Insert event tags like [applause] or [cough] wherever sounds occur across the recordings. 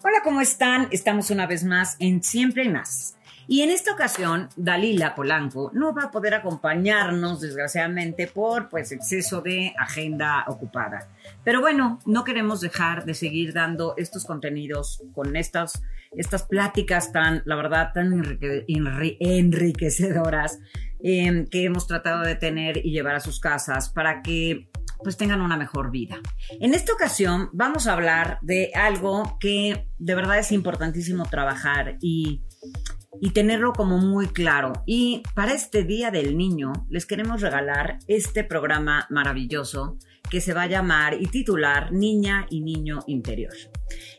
Hola, ¿cómo están? Estamos una vez más en Siempre y Más. Y en esta ocasión, Dalila Polanco no va a poder acompañarnos, desgraciadamente, por pues exceso de agenda ocupada. Pero bueno, no queremos dejar de seguir dando estos contenidos con estas, estas pláticas tan, la verdad, tan enrique- enri- enriquecedoras eh, que hemos tratado de tener y llevar a sus casas para que pues tengan una mejor vida. En esta ocasión vamos a hablar de algo que de verdad es importantísimo trabajar y, y tenerlo como muy claro. Y para este Día del Niño les queremos regalar este programa maravilloso que se va a llamar y titular Niña y Niño Interior.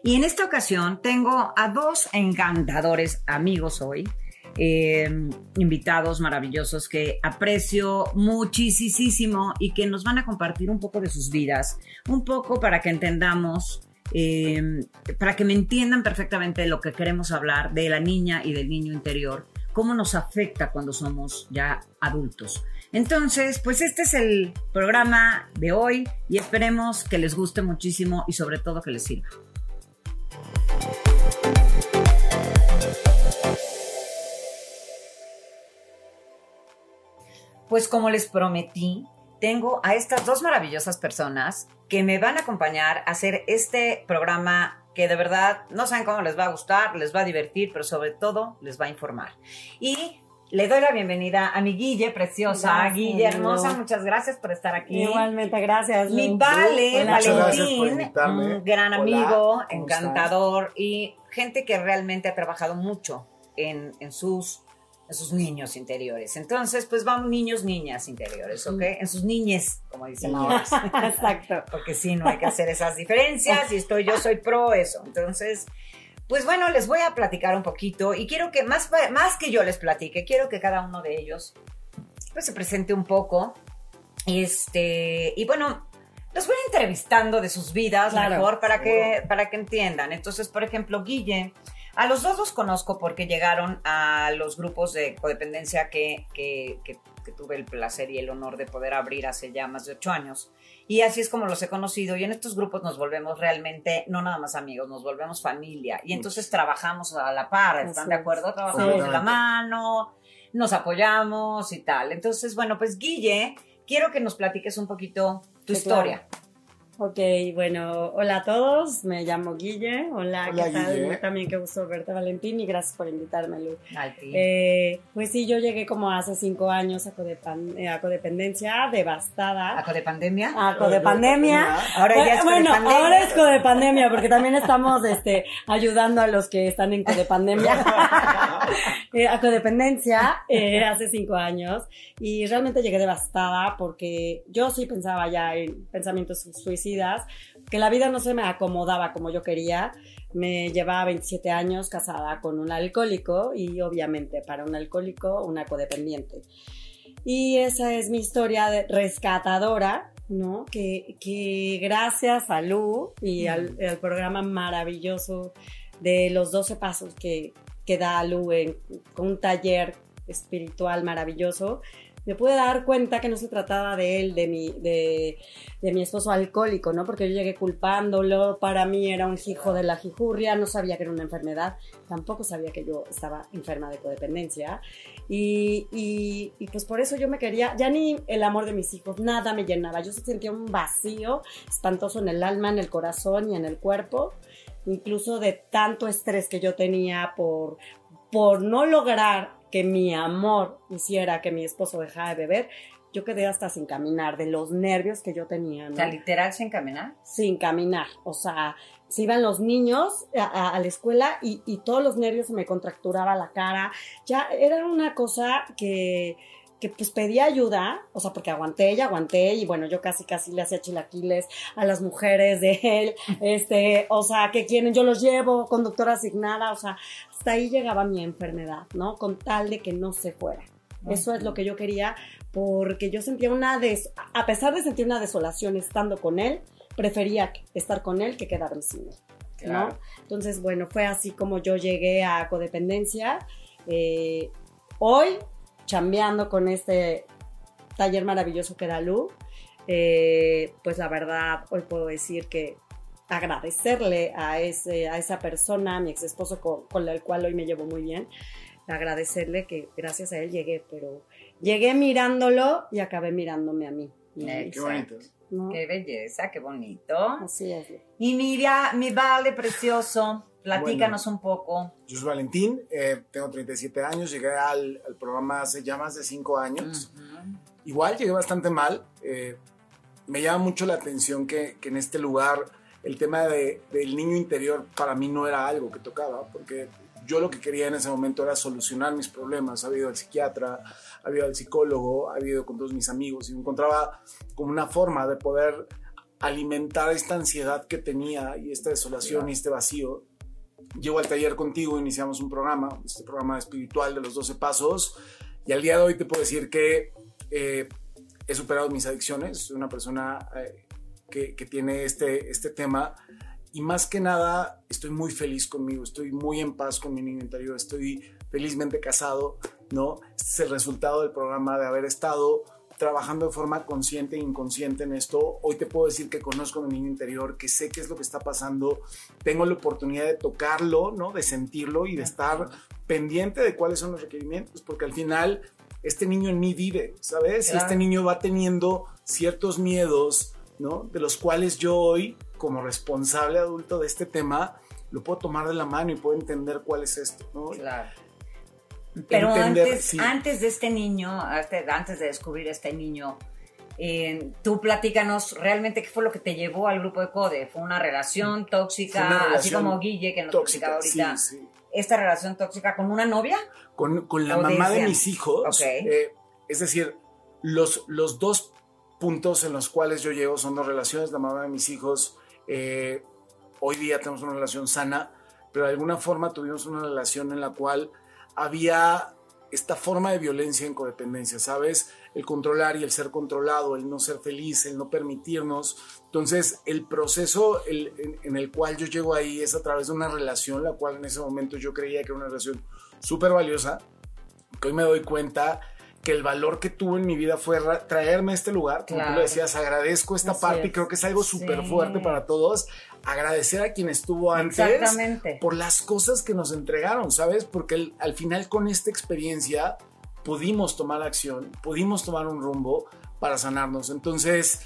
Y en esta ocasión tengo a dos encantadores amigos hoy eh, invitados maravillosos que aprecio muchísimo y que nos van a compartir un poco de sus vidas, un poco para que entendamos, eh, para que me entiendan perfectamente lo que queremos hablar de la niña y del niño interior, cómo nos afecta cuando somos ya adultos. Entonces, pues este es el programa de hoy y esperemos que les guste muchísimo y sobre todo que les sirva. Pues como les prometí, tengo a estas dos maravillosas personas que me van a acompañar a hacer este programa que de verdad no saben cómo les va a gustar, les va a divertir, pero sobre todo les va a informar. Y le doy la bienvenida a mi Guille preciosa, Gracias, Guille hermosa, muchas gracias por estar aquí. Gracias, gracias. Mi. Vale, Valentín, un gran Hola, amigo, ¿cómo encantador y gente que realmente ha trabajado mucho en, en sus, en sus niños interiores. Entonces, pues vamos niños, niñas interiores, ¿ok? En sus niñes, como dicen ahora. [laughs] Exacto. Porque sí, no hay que hacer esas diferencias y estoy, yo soy pro eso. Entonces, pues bueno, les voy a platicar un poquito y quiero que más, más que yo les platique, quiero que cada uno de ellos pues se presente un poco. Este, y bueno, los voy entrevistando de sus vidas Claro, mejor para que, para que entiendan. Entonces, por ejemplo, Guille, a los dos los conozco porque llegaron a los grupos de codependencia que, que, que- que tuve el placer y el honor de poder abrir hace ya más de ocho años. Y así es como los he conocido. Y en estos grupos nos volvemos realmente, no nada más amigos, nos volvemos familia. Y entonces trabajamos a la par, ¿están de acuerdo? Trabajamos de la mano, nos apoyamos y tal. Entonces, bueno, pues Guille, quiero que nos platiques un poquito tu Sí, historia. Ok, bueno, hola a todos, me llamo Guille, hola, Hola, ¿qué tal? Guille. También qué gusto verte Valentín y gracias por invitarme, Lu. Eh, pues sí, yo llegué como hace cinco años a, codepan- eh, a codependencia, devastada. ¿A de pandemia? A codepandemia. Ahora ya es bueno, codepandemia. ahora es codepandemia, porque también estamos este, ayudando a los que están en codepandemia. [laughs] Eh, a codependencia eh, hace cinco años y realmente llegué devastada porque yo sí pensaba ya en pensamientos suicidas, que la vida no se me acomodaba como yo quería. Me llevaba 27 años casada con un alcohólico y obviamente para un alcohólico una codependiente. Y esa es mi historia de rescatadora, ¿no? Que, que gracias a Lu y al, al programa maravilloso de los 12 pasos que, que da Lu en, con un taller espiritual maravilloso, me pude dar cuenta que no se trataba de él, de mi, de, de mi esposo alcohólico, ¿no? Porque yo llegué culpándolo, para mí era un hijo de la jijurria, no sabía que era una enfermedad, tampoco sabía que yo estaba enferma de codependencia. Y, y, y, pues por eso yo me quería, ya ni el amor de mis hijos, nada me llenaba. Yo sentía un vacío espantoso en el alma, en el corazón y en el cuerpo, incluso de tanto estrés que yo tenía por, por no lograr que mi amor hiciera que mi esposo dejara de beber. Yo quedé hasta sin caminar, de los nervios que yo tenía. ¿no? O sea, literal sin caminar. Sin caminar, o sea, se iban los niños a, a- a la escuela y, y todos los nervios se me contracturaba la cara. Ya era una cosa que, que pues pedía ayuda, o sea, porque aguanté y aguanté y bueno, yo casi casi le hacía chilaquiles a las mujeres de él, [laughs] este, o sea, que quieren, yo los llevo, conductora asignada, o sea, hasta ahí llegaba mi enfermedad, ¿no? Con tal de que no se fuera. Eso es lo que yo quería, porque yo sentía una des a pesar de sentir una desolación estando con él, prefería estar con él que quedarme sin él. ¿no? Entonces, bueno, fue así como yo llegué a codependencia. Eh, hoy, chambeando con este taller maravilloso que da Lu, eh, pues la verdad, hoy puedo decir que agradecerle a, ese, a esa persona, a mi ex esposo con, con el cual hoy me llevo muy bien, agradecerle que gracias a él llegué, pero llegué mirándolo y acabé mirándome a mí. Qué bonito. ¿No? Qué belleza, qué bonito. Así es. Y mira, mi vale precioso, platícanos un poco. Yo soy Valentín, eh, tengo 37 años, llegué al, al programa hace ya más de 5 años. Igual llegué bastante mal. eh, me llama mucho la atención que, que en este lugar el tema de- del niño interior para mí no era algo que tocaba, porque yo lo que quería en ese momento era solucionar mis problemas. Había ido al psiquiatra, había ido al psicólogo, había ido con todos mis amigos y encontraba como una forma de poder alimentar esta ansiedad que tenía y esta desolación y este vacío. Llego al taller contigo, iniciamos un programa, este programa espiritual de los 12 pasos, y al día de hoy te puedo decir que eh, he superado mis adicciones, soy una persona eh, que, que tiene este, este tema y más que nada estoy muy feliz conmigo, estoy muy en paz con mi niño interior, estoy felizmente casado, ¿no? Este es el resultado del programa de haber estado trabajando de forma consciente e inconsciente en esto. Hoy te puedo decir que conozco a mi niño interior, que sé qué es lo que está pasando, tengo la oportunidad de tocarlo, ¿no? De sentirlo y de estar pendiente de cuáles son los requerimientos, porque al final este niño en mí vive, ¿sabes? Y Claro. este niño va teniendo ciertos miedos, ¿no? De los cuales yo hoy, como responsable adulto de este tema, lo puedo tomar de la mano y puedo entender cuál es esto, ¿no? Claro. Pero Entender, antes, sí. antes de este niño, antes de descubrir este niño, eh, tú platícanos realmente qué fue lo que te llevó al grupo de CODE. ¿Fue una relación tóxica, Fue una así relación como Guille que nos Tóxica, platicaba sí, ahorita? sí. ¿Esta relación tóxica con una novia? Con, con la mamá de mis hijos, Ok. eh, es decir, los, los dos puntos en los cuales yo llego son dos relaciones. La mamá de mis hijos, eh, hoy día tenemos una relación sana, pero de alguna forma tuvimos una relación en la cual había esta forma de violencia en codependencia, ¿sabes? El controlar y el ser controlado, el no ser feliz, el no permitirnos. Entonces, el proceso el- en, en el cual yo llego ahí es a través de una relación, la cual en ese momento yo creía que era una relación súper valiosa, que hoy me doy cuenta que el valor que tuvo en mi vida fue ra- traerme a este lugar, como tú lo decías, agradezco esta Así parte y creo que es algo súper Sí. fuerte para todos, agradecer a quien estuvo antes por las cosas que nos entregaron, ¿sabes? Porque el- al final con esta experiencia pudimos tomar acción, pudimos tomar un rumbo para sanarnos. Entonces,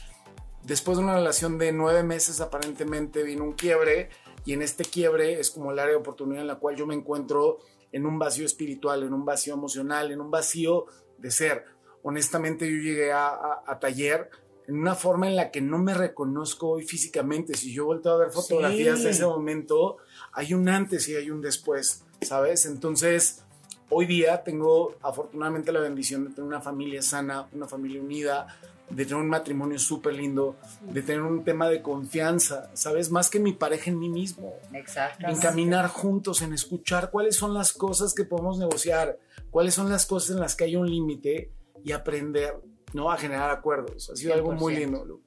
después de una relación de nueve meses aparentemente vino un quiebre y en este quiebre es como el área de oportunidad en la cual yo me encuentro en un vacío espiritual, en un vacío emocional, en un vacío de ser. Honestamente yo llegué a, a- a taller en una forma en la que no me reconozco hoy físicamente. Si yo vuelto a ver fotografías Sí. de ese momento, hay un antes y hay un después, ¿sabes? Entonces, hoy día tengo afortunadamente la bendición de tener una familia sana, una familia unida, de tener un matrimonio súper lindo, de tener un tema de confianza, ¿sabes? Más que mi pareja en mí mismo. Exacto. En caminar juntos, en escuchar cuáles son las cosas que podemos negociar, cuáles son las cosas en las que hay un límite y aprender, ¿no? A generar acuerdos. Ha sido algo muy 100%. lindo. Lu.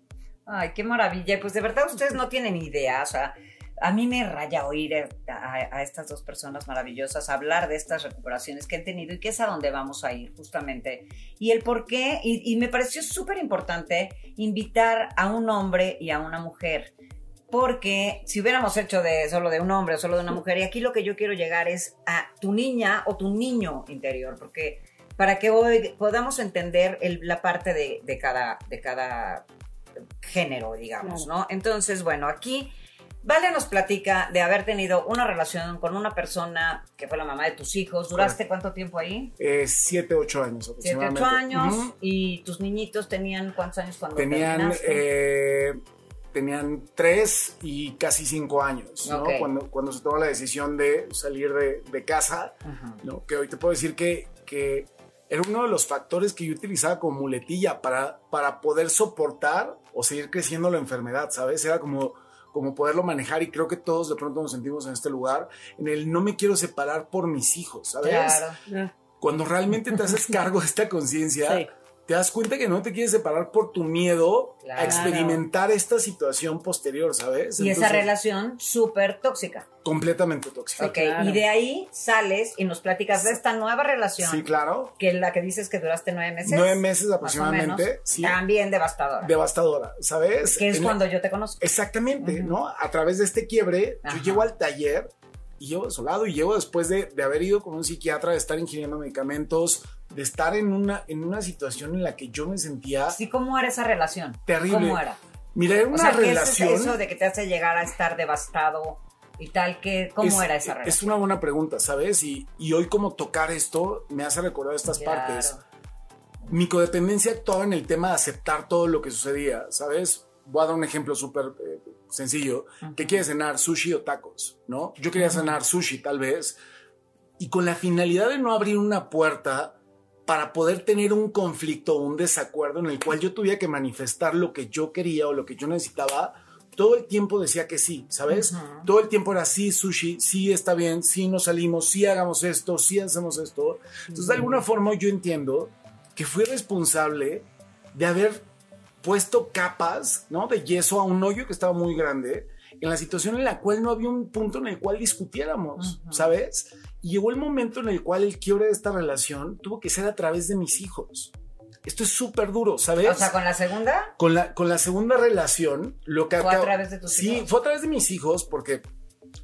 Ay, qué maravilla. Pues de verdad ustedes no tienen idea. O sea, a mí me raya oír a, a- a estas dos personas maravillosas hablar de estas recuperaciones que han tenido y que es a donde vamos a ir justamente. Y el por qué, y, y me pareció súper importante invitar a un hombre y a una mujer. Porque si hubiéramos hecho de solo de un hombre o solo de una mujer, y aquí lo que yo quiero llegar es a tu niña o tu niño interior, porque para que hoy podamos entender el- la parte de, de cada, de cada género, digamos. ¿no? Entonces, bueno, aquí Vale nos platica de haber tenido una relación con una persona que fue la mamá de tus hijos. ¿Duraste cuánto tiempo ahí? Eh, siete, ocho años Siete, aproximadamente. ocho años. ¿Y tus niñitos tenían cuántos años cuando Tenían, terminaste? eh, tenían tres y casi cinco años, ¿no? Ok. Cuando, cuando se tomó la decisión de salir de, de casa, Ajá. ¿no? Que hoy te puedo decir que, que era uno de los factores que yo utilizaba como muletilla para, para poder soportar o seguir creciendo la enfermedad, ¿sabes? Era como, como poderlo manejar y creo que todos de pronto nos sentimos en este lugar, en el no me quiero separar por mis hijos, ¿sabes? Claro. Cuando realmente te haces [laughs] cargo de esta conciencia, Sí. Te das cuenta que no te quieres separar por tu miedo Claro. a experimentar esta situación posterior, ¿sabes? Y esa relación súper tóxica. Completamente tóxica. Ok, claro. y de ahí sales y nos platicas de esta nueva relación. Sí, claro. Que es la que dices que duraste nueve meses. Nueve meses aproximadamente. menos. Sí. También devastadora. Devastadora, ¿sabes? que es En- cuando yo te conozco. Exactamente. ¿no? A través de este quiebre, Ajá. yo llego al taller y llevo desolado y llevo después de, de haber ido con un psiquiatra, de estar ingiriendo medicamentos, de estar en una, en una situación en la que yo me sentía Sí, ¿cómo era esa relación? terrible. ¿Cómo era? Mira, era O una sea, ¿qué es relación. eso de que te hace llegar a estar devastado y tal? que ¿Cómo es, era esa Es relación? una buena pregunta, ¿sabes? Y, y hoy como tocar esto me hace recordar estas Claro. partes. Mi codependencia actuaba en el tema de aceptar todo lo que sucedía, ¿sabes? Voy a dar un ejemplo súper eh, sencillo. ¿Qué Ujú. quieres cenar? ¿Sushi o tacos? ¿No? Yo quería cenar sushi tal vez. Y con la finalidad de no abrir una puerta para poder tener un conflicto o un desacuerdo en el cual yo tuviera que manifestar lo que yo quería o lo que yo necesitaba, todo el tiempo decía que sí, ¿sabes? Todo el tiempo era sí, sushi, sí está bien, sí nos salimos, sí hagamos esto, sí hacemos esto. Entonces, de alguna forma yo entiendo que fui responsable de haber puesto capas, ¿no? De yeso a un hoyo que estaba muy grande, en la situación en la cual no había un punto en el cual discutiéramos. ¿sabes? Y llegó el momento en el cual el quiebre de esta relación tuvo que ser a través de mis hijos. Esto es súper duro, ¿sabes? O sea, con la segunda, con la, con la segunda relación, lo que Fue a través de tus sí, hijos. fue a través de mis hijos porque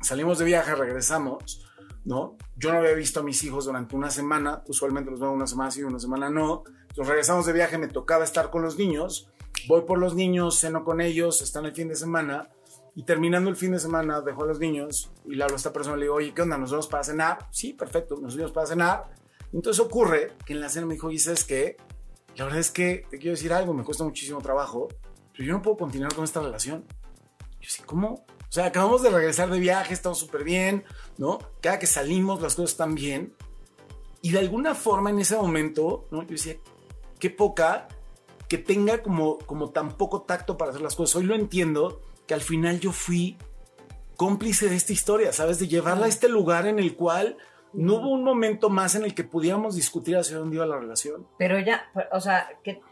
salimos de viaje, regresamos, ¿no? Yo no había visto a mis hijos durante una semana, usualmente los veo una semana sí, una semana no. Entonces regresamos de viaje, me tocaba estar con los niños, voy por los niños, ceno con ellos, están el fin de semana y terminando el fin de semana dejo a los niños y le hablo a esta persona le digo, oye, ¿qué onda? ¿Nos vemos para cenar? Sí, perfecto, nos vemos para cenar. Entonces ocurre que en la cena me dijo, ¿y sabes qué? La verdad es que te quiero decir algo, me cuesta muchísimo trabajo, pero yo no puedo continuar con esta relación. Yo sí, ¿cómo? O sea, acabamos de regresar de viaje, estamos súper bien, ¿no? Cada que salimos las cosas están bien. Y de alguna forma en ese momento, ¿no? Yo decía, qué poca que tenga como, como tan poco tacto para hacer las cosas. Hoy lo entiendo, que al final yo fui cómplice de esta historia, ¿sabes? De llevarla a este lugar en el cual no hubo un momento más en el que pudiéramos discutir hacia dónde iba la relación. pero ella, o sea, que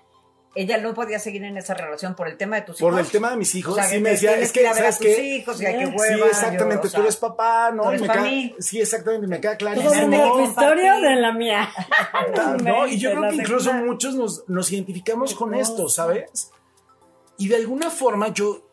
ella no podía seguir en esa relación por el tema de tus hijos. Por el tema de mis hijos, O sea, sí que me decía, es que que, ¿sabes tus qué? hijos que Sí, hueva. sí, exactamente, yo, o sea, tú eres papá, ¿no? eres me pa' queda- mí. Sí, exactamente, me queda clarísimo. tener tu historia de la mía. [laughs] ¿no? Y yo creo que incluso muchos nos, nos identificamos con esto, ¿sabes? Y de alguna forma yo,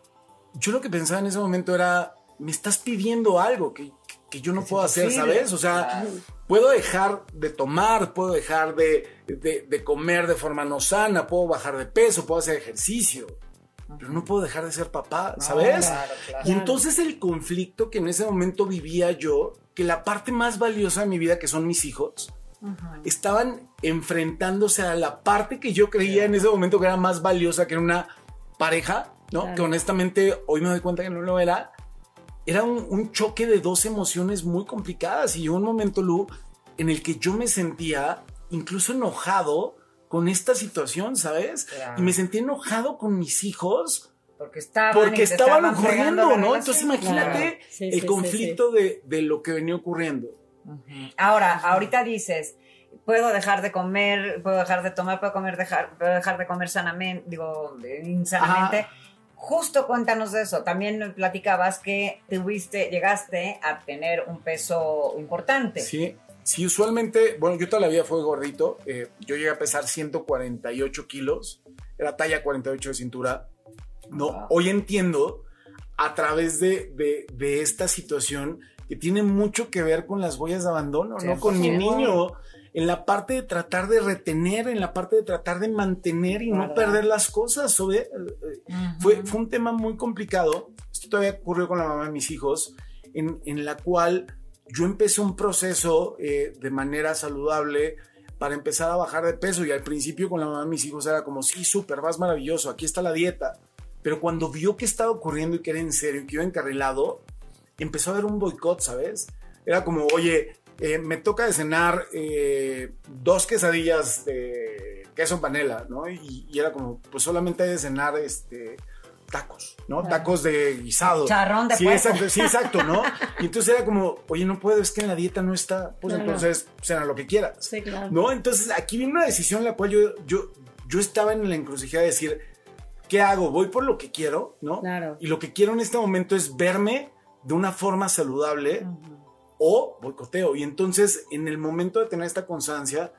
yo lo que pensaba en ese momento era, me estás pidiendo algo que, que yo no Es puedo hacer. ¿sabes? O sea, Claro. puedo dejar de tomar, puedo dejar de, de- de comer de forma no sana, puedo bajar de peso, puedo hacer ejercicio, pero no puedo dejar de ser papá, No, ¿sabes? claro, claro. Y entonces el conflicto que en ese momento vivía yo, que la parte más valiosa de mi vida, que son mis hijos, estaban enfrentándose a la parte que yo creía en ese momento que era más valiosa, que era una pareja, ¿no? Que honestamente hoy me doy cuenta que no lo era. Era un, un choque de dos emociones muy complicadas y llegó un momento, Lu, en el que yo me sentía incluso enojado con esta situación, ¿sabes? Claro. Y me sentí enojado con mis hijos Porque estaban, porque ocurriendo, ¿no? Entonces imagínate Claro. Sí, el sí, sí, conflicto De, de lo que venía ocurriendo. Ahora, ahorita dices, puedo dejar de comer, puedo dejar de tomar, puedo comer, dejar, puedo dejar de comer sanamente, digo, de- insanamente. Ajá. Justo cuéntanos de eso. También platicabas que tuviste, llegaste a tener un peso importante. Sí, sí, usualmente, bueno, yo toda la vida fui gordito. eh, yo llegué a pesar 148 kilos. Era talla 48 de cintura. No, Wow. hoy entiendo a través de, de- de esta situación que tiene mucho que ver con las huellas de abandono, ¿no? Con mi 100%. niño. En la parte de tratar de retener, en la parte de tratar de mantener y no perder las cosas. sobre- eh, Ujú. fue, fue un tema muy complicado. Esto todavía ocurrió con la mamá de mis hijos, en, en la cual yo empecé un proceso eh, de manera saludable para empezar a bajar de peso. Y al principio con la mamá de mis hijos era como, sí, súper, vas maravilloso, aquí está la dieta. Pero cuando vio que estaba ocurriendo y que era en serio, y que iba encarrilado, empezó a haber un boicot, ¿sabes? Era como, oye, eh, me toca de cenar eh, dos quesadillas de queso en panela, ¿no? Y, y era como, pues solamente de cenar este, tacos, ¿no? Claro. Tacos de guisado. Charrón de sí, puerco. exacto, sí, [laughs] exacto, ¿no? Y entonces era como, oye, no puedo, es que en la dieta no está, pues Claro. entonces cena lo que quieras. Sí, claro. ¿No? Entonces aquí viene una decisión en la cual yo, yo, yo estaba en la encrucijada de decir, ¿qué hago? ¿Voy por lo que quiero? ¿No? Claro. Y lo que quiero en este momento es verme de una forma saludable o boicoteo. Y entonces, en el momento de tener esta constancia,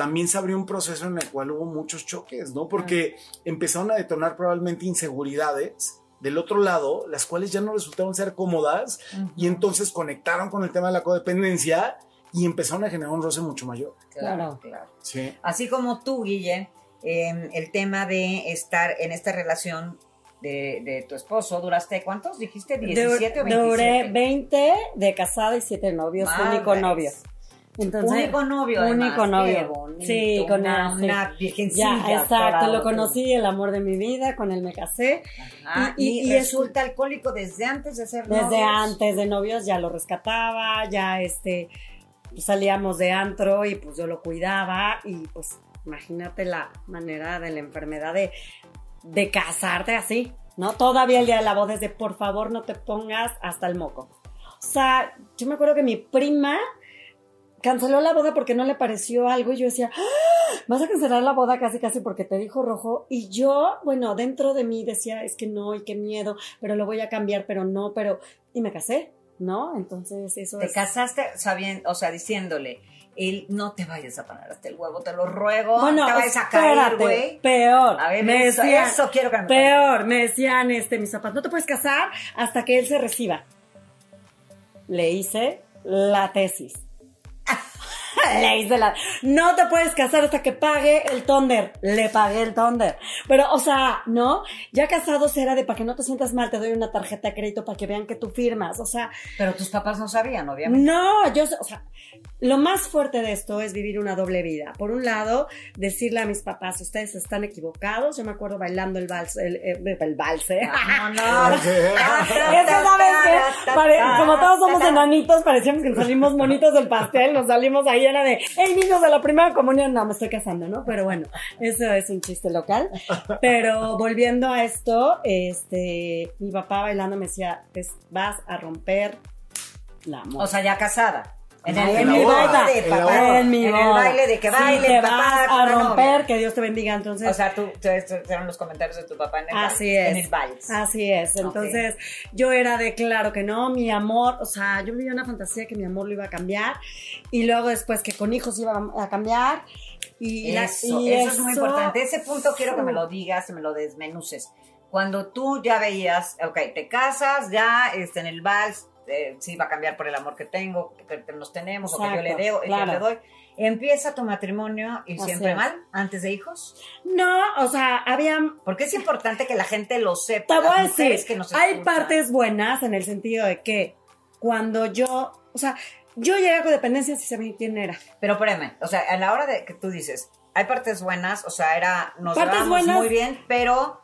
también se abrió un proceso en el cual hubo muchos choques, ¿no? Porque empezaron a detonar probablemente inseguridades del otro lado, las cuales ya no resultaron ser cómodas y entonces conectaron con el tema de la codependencia y empezaron a generar un roce mucho mayor. Claro, claro. Sí. Así como tú, Guille, eh, el tema de estar en esta relación de, de tu esposo, ¿duraste cuántos? ¿Dijiste 17 o 27? Duré 20 de casada y 7 novios, único novio. Entonces, único novio, además. único Qué novio. bonito, Sí, con una, sí. una virgencilla. Ya, exacto, lo conocí, el amor de mi vida, con él me casé. Ajá, Y- y, y- y es- resulta alcohólico desde antes de ser Desde novios. antes de novios ya lo rescataba, ya este salíamos de antro y pues yo lo cuidaba y pues imagínate la manera de la enfermedad de, de casarte así, ¿no? Todavía el día de la boda es de por favor no te pongas hasta el moco. O sea, yo me acuerdo que mi prima canceló la boda porque no le pareció algo y yo decía, "Ah, vas a cancelar la boda casi casi porque te dijo rojo y yo, bueno, dentro de mí decía, es que no y qué miedo, pero lo voy a cambiar, pero no, pero y me casé, ¿no? Entonces eso Te es casaste sabiendo, o sea, diciéndole, él no te vayas a poner hasta el huevo, te lo ruego, bueno, no te vayas a caer, güey. peor. A ver, me eso, decían, eso quiero me Peor, me decían este, mis papás, no te puedes casar hasta que él se reciba. Le hice la tesis. [laughs] Le hice la... No te puedes casar hasta que pague el tonder. Le pagué el tonder. Pero, o sea, ¿no? Ya casados era de para que no te sientas mal, te doy una tarjeta de crédito para que vean que tú firmas. O sea, Pero tus papás no sabían, obviamente. no, yo, o sea, lo más fuerte de esto es vivir una doble vida. Por un lado, decirle a mis papás, ustedes están equivocados. Yo me acuerdo bailando el vals, el, el, el vals, ¿eh? Eso, ¿sabes qué? Pare- como todos somos enanitos, parecíamos que nos salimos monitos del pastel, nos salimos ahí era de, hey niños de la primera comunión, no, me estoy casando, ¿no? Pero bueno, eso es un chiste local. Pero volviendo a esto, este, mi papá bailando me decía, "Te vas a romper la moda. O sea, ya casada. En el, en en mi el boda, baile papá. en mi en el baile de que Sí, baile te papá vas a romper, que Dios te bendiga. Entonces, O sea, tú, eran los comentarios de tu papá en el Así vals, es. En el vals. Así es. Entonces, yo era de claro que no, mi amor, o sea, yo vivía una fantasía que mi amor lo iba a cambiar y luego después que con hijos iba a cambiar y la- Eso, y eso es muy importante. Ese punto quiero que me lo digas, me lo desmenuces. Cuando tú ya veías, ok, te casas, ya este, en el vals, eh, sí va a cambiar por el amor que tengo, que nos tenemos, o que yo le, que claro. le doy. Empieza tu matrimonio y siempre mal, antes de hijos. No, o sea, había Porque es importante que la gente lo sepa. Te voy a decir, que nos hay partes buenas en el sentido de que cuando yo, o sea, yo llegué a codependencia sin saber quién era. Pero espérame, o sea, a la hora de que tú dices, hay partes buenas, o sea, era, nos Partes llevábamos buenas. muy bien, pero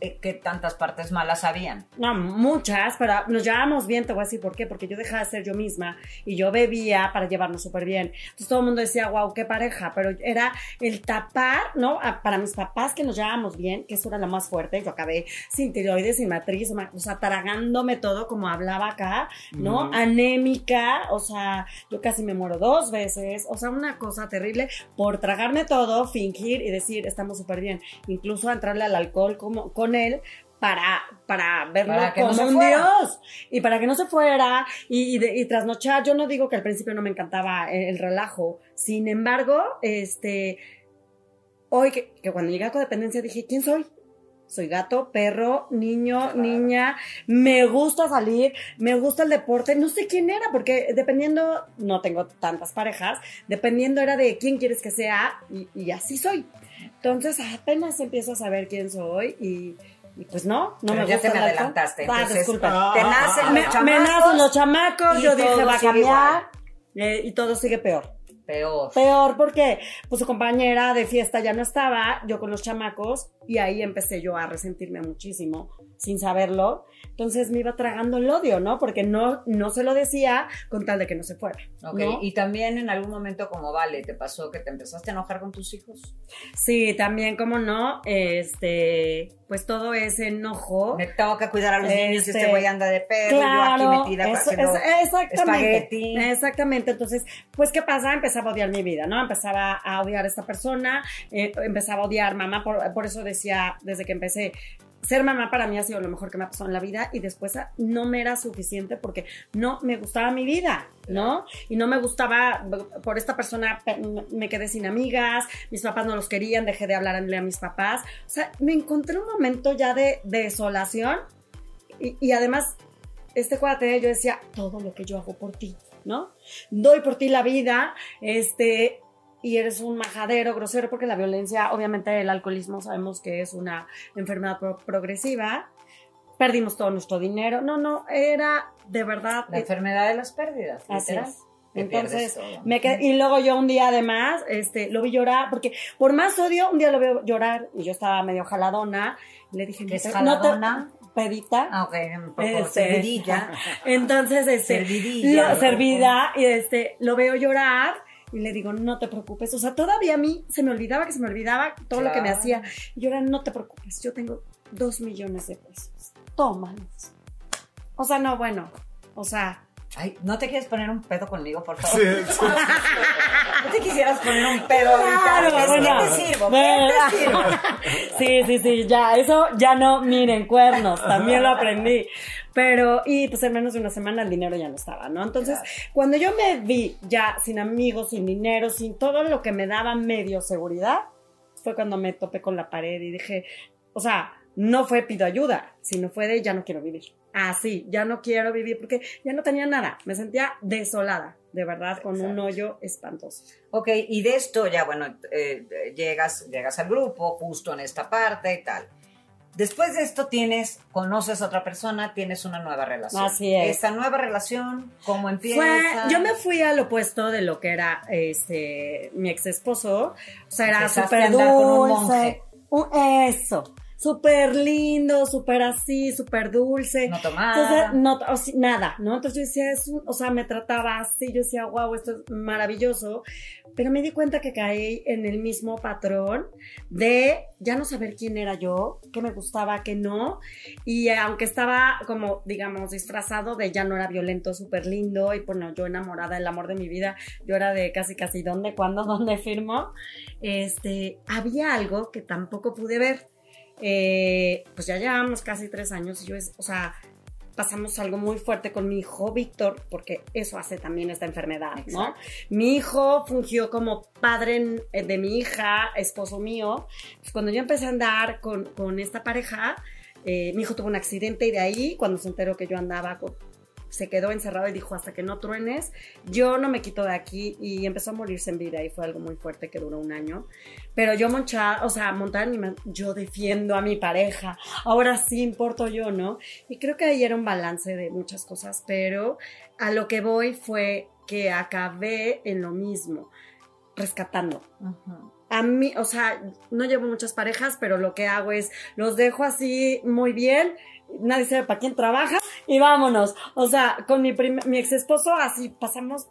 ¿qué tantas partes malas habían? No, muchas, pero nos llevábamos bien, te voy a decir por qué, porque yo dejaba de ser yo misma y yo bebía para llevarnos súper bien. Entonces todo el mundo decía, wow, qué pareja, pero era el tapar, ¿no? A- Para mis papás que nos llevábamos bien, que eso era lo más fuerte, yo acabé sin tiroides, sin matriz, o sea, tragándome todo como hablaba acá, ¿no? Ujú. Anémica, o sea, yo casi me muero dos veces, o sea, una cosa terrible por tragarme todo, fingir y decir, estamos súper bien, incluso entrarle al alcohol como, con él para, para verlo Para que no como un fuera. dios y para que no se fuera y, y, de- y trasnochar. Yo no digo que al principio no me encantaba el, el relajo, sin embargo, este, hoy que, que cuando llegué a codependencia dije, ¿quién soy? Soy gato, perro, niño, Claro. niña, me gusta salir, me gusta el deporte, no sé quién era, porque dependiendo, no tengo tantas parejas, dependiendo era de quién quieres que sea y, y así soy. Entonces apenas empiezo a saber quién soy y, y pues no, no Pero me ya gusta te me adelantaste, Ah, disculpa. Te nacen me, los me chamacos, nacen los chamacos, yo dije va a cambiar eh, y todo sigue peor. Peor. Peor porque pues su compañera de fiesta ya no estaba, yo con los chamacos, y ahí empecé yo a resentirme muchísimo sin saberlo. Entonces me iba tragando el odio, ¿no? Porque no, no se lo decía con tal de que no se fuera. Ok, ¿no? y también en algún momento como vale, ¿te pasó que te empezaste a enojar con tus hijos? Sí, también, como no, este, pues todo ese enojo. Me tengo que cuidar a los niños y Este, este güey anda de pedo, Claro, yo aquí metida eso- haciendo es- exactamente. espagueti. Exactamente. Entonces, pues, ¿qué pasa? Empezaba a odiar mi vida, ¿no? Empezaba a odiar a esta persona, eh, empezaba a odiar mamá, por, por eso decía desde que empecé. Ser mamá para mí ha sido lo mejor que me ha pasado en la vida y después ah, no me era suficiente porque no me gustaba mi vida, ¿no? Y no me gustaba, por esta persona pe- me quedé sin amigas, mis papás no los querían, dejé de hablarle a mis papás. O sea, me encontré un momento ya de desolación y, y además, este cuate, yo decía, todo lo que yo hago por ti, ¿no? Doy por ti la vida, este, y eres un majadero, grosero, porque la violencia, obviamente el alcoholismo sabemos que es una enfermedad pro- progresiva. Perdimos todo nuestro dinero. No, no, era de verdad. La eh, enfermedad de las pérdidas, Así literal. es. Entonces, me quedé- y luego yo un día además, este, lo vi llorar, porque por más odio, un día lo veo llorar, y yo estaba medio jaladona, y le dije, ¿Qué es jaladona? no te- pedita. Ah, ok, un poco Este, servidilla. [laughs] Entonces, este, Servidilla. lo- servida, y este, lo veo llorar, y le digo, no te preocupes. O sea, todavía a mí se me olvidaba que se me olvidaba todo lo que me hacía. Y yo era, no te preocupes, yo tengo dos millones de pesos. Tómalos. O sea, no, bueno, o sea, Ay, ¿no te quieres poner un pedo conmigo, por favor? Sí, sí. [laughs] ¿No te quisieras poner un pedo ahorita? Claro, ¿Qué, bueno. ¿Qué te sirvo? ¿Qué te sirvo? Sí, sí, sí, ya, eso ya no, miren, cuernos, también lo aprendí. Pero, y pues en menos de una semana el dinero ya no estaba, ¿no? Entonces, Claro. cuando yo me vi ya sin amigos, sin dinero, sin todo lo que me daba medio seguridad, fue cuando me topé con la pared y dije, o sea, no fue pido ayuda, sino fue de ya no quiero vivir. Así, ya no quiero vivir porque ya no tenía nada, me sentía desolada, de verdad, con un Exacto. hoyo espantoso. Ok, y de esto ya, bueno, eh, llegas, llegas al grupo, justo en esta parte y tal. Después de esto tienes, conoces a otra persona, tienes una nueva relación. Así es. Esta nueva relación, ¿cómo empieza? Fue, yo me fui al opuesto de lo que era este mi ex esposo. O sea, era súper andar con un dulce. monje. Eso. Súper lindo, súper así, súper dulce. No tomaba. Entonces, no, o sí, nada, ¿no? Entonces yo decía, es un- o sea, me trataba así, yo decía, wow, esto es maravilloso. Pero me di cuenta que caí en el mismo patrón de ya no saber quién era yo, qué me gustaba, qué no. Y aunque estaba como, digamos, disfrazado de ya no era violento, súper lindo, y bueno, yo enamorada del amor de mi vida, yo era de casi, casi, ¿dónde, cuándo, [laughs] dónde firmo? Este, había algo que tampoco pude ver. Eh, pues ya llevamos casi tres años y yo, es, o sea, pasamos algo muy fuerte con mi hijo Víctor, porque eso hace también esta enfermedad, ¿no? Exacto. Mi hijo fungió como padre eh, de mi hija, esposo mío. Pues cuando yo empecé a andar con, con esta pareja, eh, mi hijo tuvo un accidente y de ahí, cuando se enteró que yo andaba, con- se quedó encerrado y dijo, hasta que no truenes, yo no me quito de aquí y empezó a morirse en vida y fue algo muy fuerte que duró un año. Pero yo monchada, o sea, mi man- yo defiendo a mi pareja, ahora sí importo yo, ¿no? Y creo que ahí era un balance de muchas cosas, pero a lo que voy fue que acabé en lo mismo, rescatando. A mí, o sea, no llevo muchas parejas, pero lo que hago es los dejo así muy bien, nadie sabe para quién trabaja y vámonos. O sea, con mi, mi ex esposo así pasamos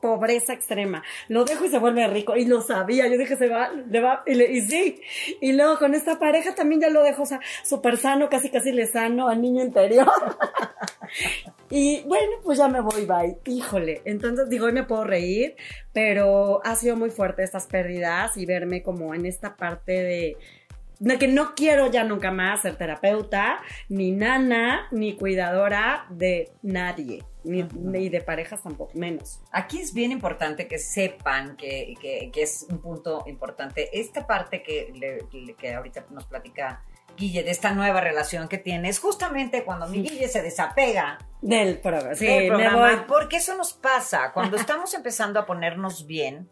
pobreza extrema. Lo dejo y se vuelve rico. Y lo sabía. Yo dije, se va, le va. Y, y sí. Y luego con esta pareja también ya lo dejo, o sea, súper sano, casi casi le sano al niño interior. [laughs] y bueno, pues ya me voy, bye. Híjole. Entonces digo, hoy me puedo reír, pero ha sido muy fuerte estas pérdidas y verme como en esta parte de que no quiero ya nunca más ser terapeuta, ni nana, ni cuidadora de nadie, ni, ni de parejas tampoco, menos. Aquí es bien importante que sepan que, que- que es un punto importante. Esta parte que, le- que ahorita nos platica Guille de esta nueva relación que tiene es justamente cuando mi Guille se desapega Del programa. Sí, del programa, porque eso nos pasa cuando estamos empezando a ponernos bien.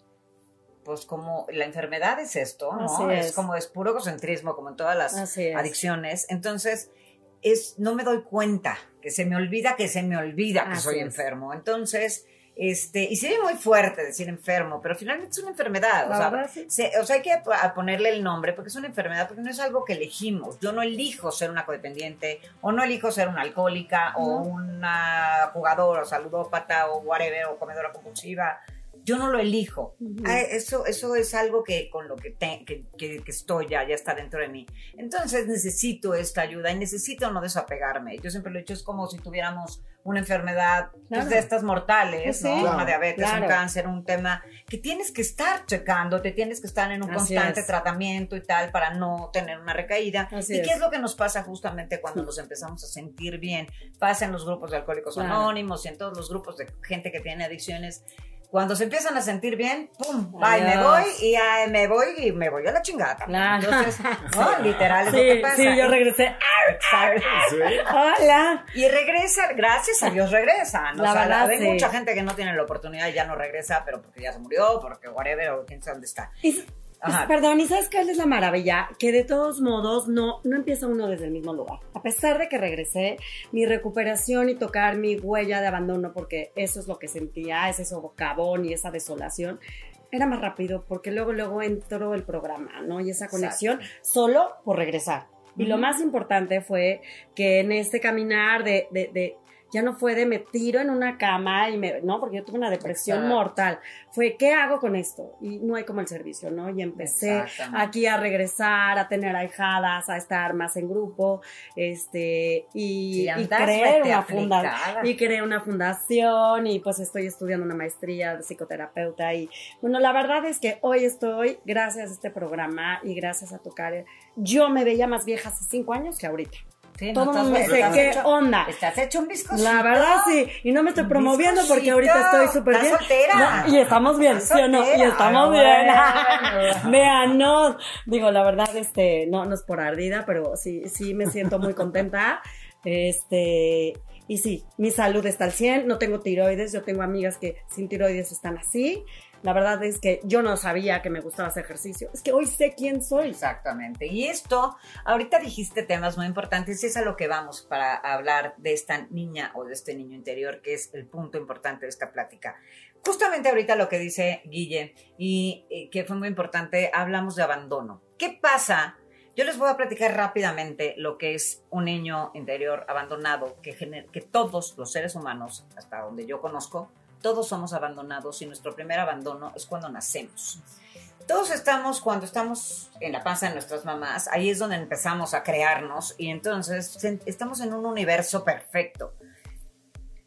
Pues como la enfermedad es esto, ¿no? Es. es. como es puro egocentrismo, como en todas las adicciones. Entonces, es, no me doy cuenta, que se me olvida que se me olvida que Así soy es. enfermo. Entonces, Este, y se ve muy fuerte decir enfermo, pero finalmente es una enfermedad. La o, sea, verdad, sí. se- o sea, hay que ponerle el nombre porque es una enfermedad, porque no es algo que elegimos. Yo no elijo ser una codependiente, o no elijo ser una alcohólica, o una jugadora, o saludópata, o whatever, o comedora compulsiva. Yo no lo elijo. Ujú. Ah, eso, eso es algo que con lo que, te- que, que- que estoy ya, ya está dentro de mí. Entonces necesito esta ayuda y necesito no desapegarme. Yo siempre lo he dicho, es como si tuviéramos una enfermedad pues, Claro. de estas mortales, Pues sí. ¿no? Claro. Una diabetes, Claro. un cáncer, un tema que tienes que estar checando, te tienes que estar en un Así constante es. tratamiento y tal para no tener una recaída. Así ¿Y es. qué es lo que nos pasa justamente cuando nos empezamos a sentir bien? Pasa en los grupos de alcohólicos Claro. anónimos y en todos los grupos de gente que tiene adicciones. Cuando se empiezan a sentir bien, ¡pum! Bye, me voy y ah, me voy y me voy a la chingada. Claro. Entonces, [laughs] ¿no? literal es lo Sí, que pasa. sí, yo regresé. Sí. Hola. Y regresa, gracias a Dios regresan. La o sea, verdad, hay sí. mucha gente que no tiene la oportunidad y ya no regresa, pero porque ya se murió, porque whatever, o quién sabe dónde está. Y- Ajá. Perdón, ¿y sabes cuál es la maravilla? Que de todos modos no, no empieza uno desde el mismo lugar. A pesar de que regresé, mi recuperación y tocar mi huella de abandono, porque eso es lo que sentía, ese socavón y esa desolación, era más rápido porque luego, luego entró el programa, ¿no? Y esa conexión solo por regresar. Y lo más importante fue que en este caminar de, de, de- ya no fue de me tiro en una cama y me, no, porque yo tuve una depresión Exacto. mortal. Fue, ¿qué hago con esto? Y no hay como el servicio, ¿no? Y empecé aquí a regresar, a tener ahijadas, a estar más en grupo, este, y, y creé una fundación, y creé una fundación, y pues estoy estudiando una maestría de psicoterapeuta, y bueno, la verdad es que hoy estoy, gracias a este programa y gracias a tocar, yo me veía más vieja hace cinco años que ahorita. Sí, no Todo estás- me qué hecho- onda. Estás hecho un bizcochito. La verdad sí, y no me estoy promoviendo porque ahorita estoy súper bien. soltera. No, y estamos bien, ¿sí o no? Y estamos Ah, bien. bueno. [laughs] Véanos. Digo, la verdad, este, no, no es por ardida, pero sí, sí me siento muy contenta. Este, y sí, mi salud está al 100, no tengo tiroides, yo tengo amigas que sin tiroides están así. La verdad es que yo no sabía que me gustaba hacer ejercicio. Es que hoy sé quién soy. Exactamente. Y esto, ahorita dijiste temas muy importantes y es a lo que vamos para hablar de esta niña o de este niño interior, que es el punto importante de esta plática. Justamente ahorita lo que dice Guille y, eh, que fue muy importante, hablamos de abandono. ¿Qué pasa? Yo les voy a platicar rápidamente lo que es un niño interior abandonado, que, gener- que todos los seres humanos, hasta donde yo conozco, todos somos abandonados y nuestro primer abandono es cuando nacemos. Todos estamos, cuando estamos en la panza de nuestras mamás, ahí es donde empezamos a crearnos y entonces estamos en un universo perfecto.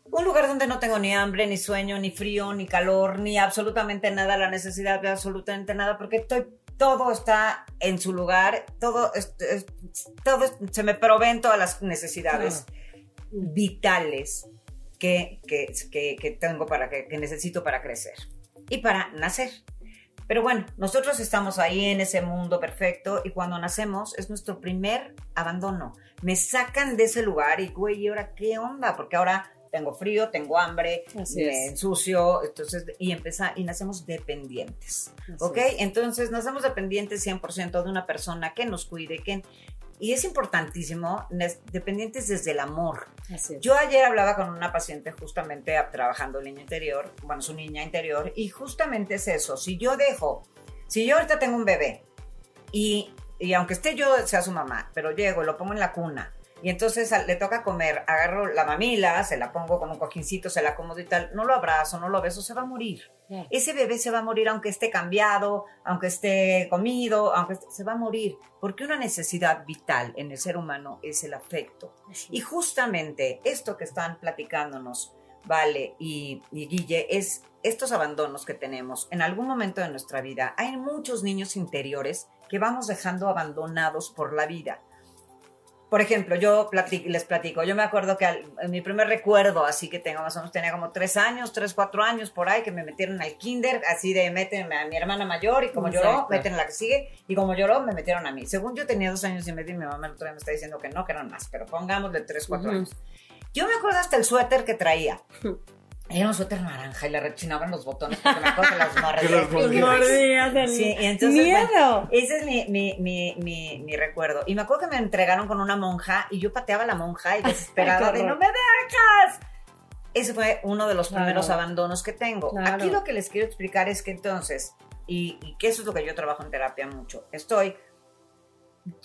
Un lugar donde no tengo ni hambre, ni sueño, ni frío, ni calor, ni absolutamente nada, la necesidad de absolutamente nada, porque estoy, todo está en su lugar, todo, todo se me proveen todas las necesidades vitales que, que, que- que tengo para que, que necesito para crecer y para nacer. Pero bueno, nosotros estamos ahí en ese mundo perfecto y cuando nacemos es nuestro primer abandono. Me sacan de ese lugar y, güey, ¿y ahora qué onda? Porque ahora tengo frío, tengo hambre, Así me ensucio, entonces, y empieza, y nacemos dependientes. Así ¿Ok? es. Entonces, nacemos dependientes 100% de una persona que nos cuide, que... Y es importantísimo, dependientes desde el amor. Yo ayer hablaba con una paciente justamente a- trabajando el niño interior, bueno, su niña interior, y justamente es eso. Si yo dejo, si yo ahorita tengo un bebé y, y aunque esté yo, sea su mamá, pero llego lo pongo en la cuna y entonces le toca comer, agarro la mamila, se la pongo con un cojincito, se la acomodo y tal, no lo abrazo, no lo beso, se va a morir. Ese bebé se va a morir aunque esté cambiado, aunque esté comido, aunque esté- se va a morir, porque una necesidad vital en el ser humano es el afecto. Y justamente esto que están platicándonos, Vale y, y Guille, es estos abandonos que tenemos en algún momento de nuestra vida. Hay muchos niños interiores que vamos dejando abandonados por la vida. Por ejemplo, yo plati- les platico, yo me acuerdo que al- en mi primer recuerdo, así que tengo más o menos, tenía como tres años, tres, cuatro años por ahí, que me metieron al kinder, así de méteme a mi hermana mayor y como lloró, Exacto. meten a la que sigue y como lloró, me metieron a mí. Según yo tenía dos años y medio y mi mamá el otro día me está diciendo que no, que eran más, pero pongámosle tres, cuatro Ujú. años. Yo me acuerdo hasta el suéter que traía. [laughs] Un suéter naranja y le rechinaban los botones porque me acuerdo que las [laughs] mordía. Los Sí, y entonces, miedo. Ese es mi, mi, mi, mi, mi recuerdo. Y me acuerdo que me entregaron con una monja y yo pateaba a la monja y desesperada de. ¡No me dejas! ese fue uno de los Claro. primeros abandonos que tengo. Claro. Aquí lo que les quiero explicar es que entonces, y, y que eso es lo que yo trabajo en terapia mucho, estoy,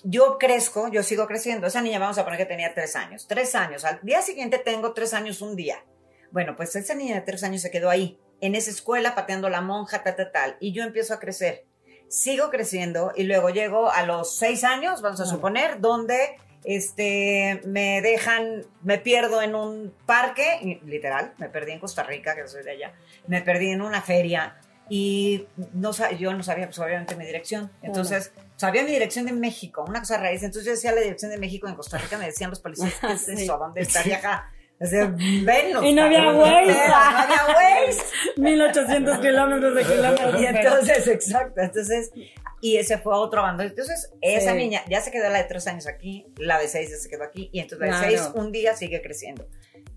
yo crezco, yo sigo creciendo. Esa niña, vamos a poner que tenía tres años. Tres años. Al día siguiente tengo tres años un día. Bueno, pues esa niña de tres años se quedó ahí, en esa escuela, pateando la monja, tal, tal, tal. Y yo empiezo a crecer. Sigo creciendo y luego llego a los seis años, vamos a suponer, donde este, me dejan, me pierdo en un parque, literal, me perdí en Costa Rica, que soy de allá, me perdí en una feria y no, yo no sabía, pues obviamente mi dirección. Entonces, sabía mi dirección de México, una cosa raíz. Entonces yo decía la dirección de México en Costa Rica, me decían los policías, ¿qué es [laughs] eso? ¿Dónde está vieja? O sea. Y no había Waze. No había Waze. 1800 kilómetros de kilómetros. Y entonces, exacto, entonces, y ese fue otro abandono. Entonces, esa Sí. niña ya se quedó la de tres años aquí, la de seis ya se quedó aquí, y entonces la de Claro. seis un día sigue creciendo.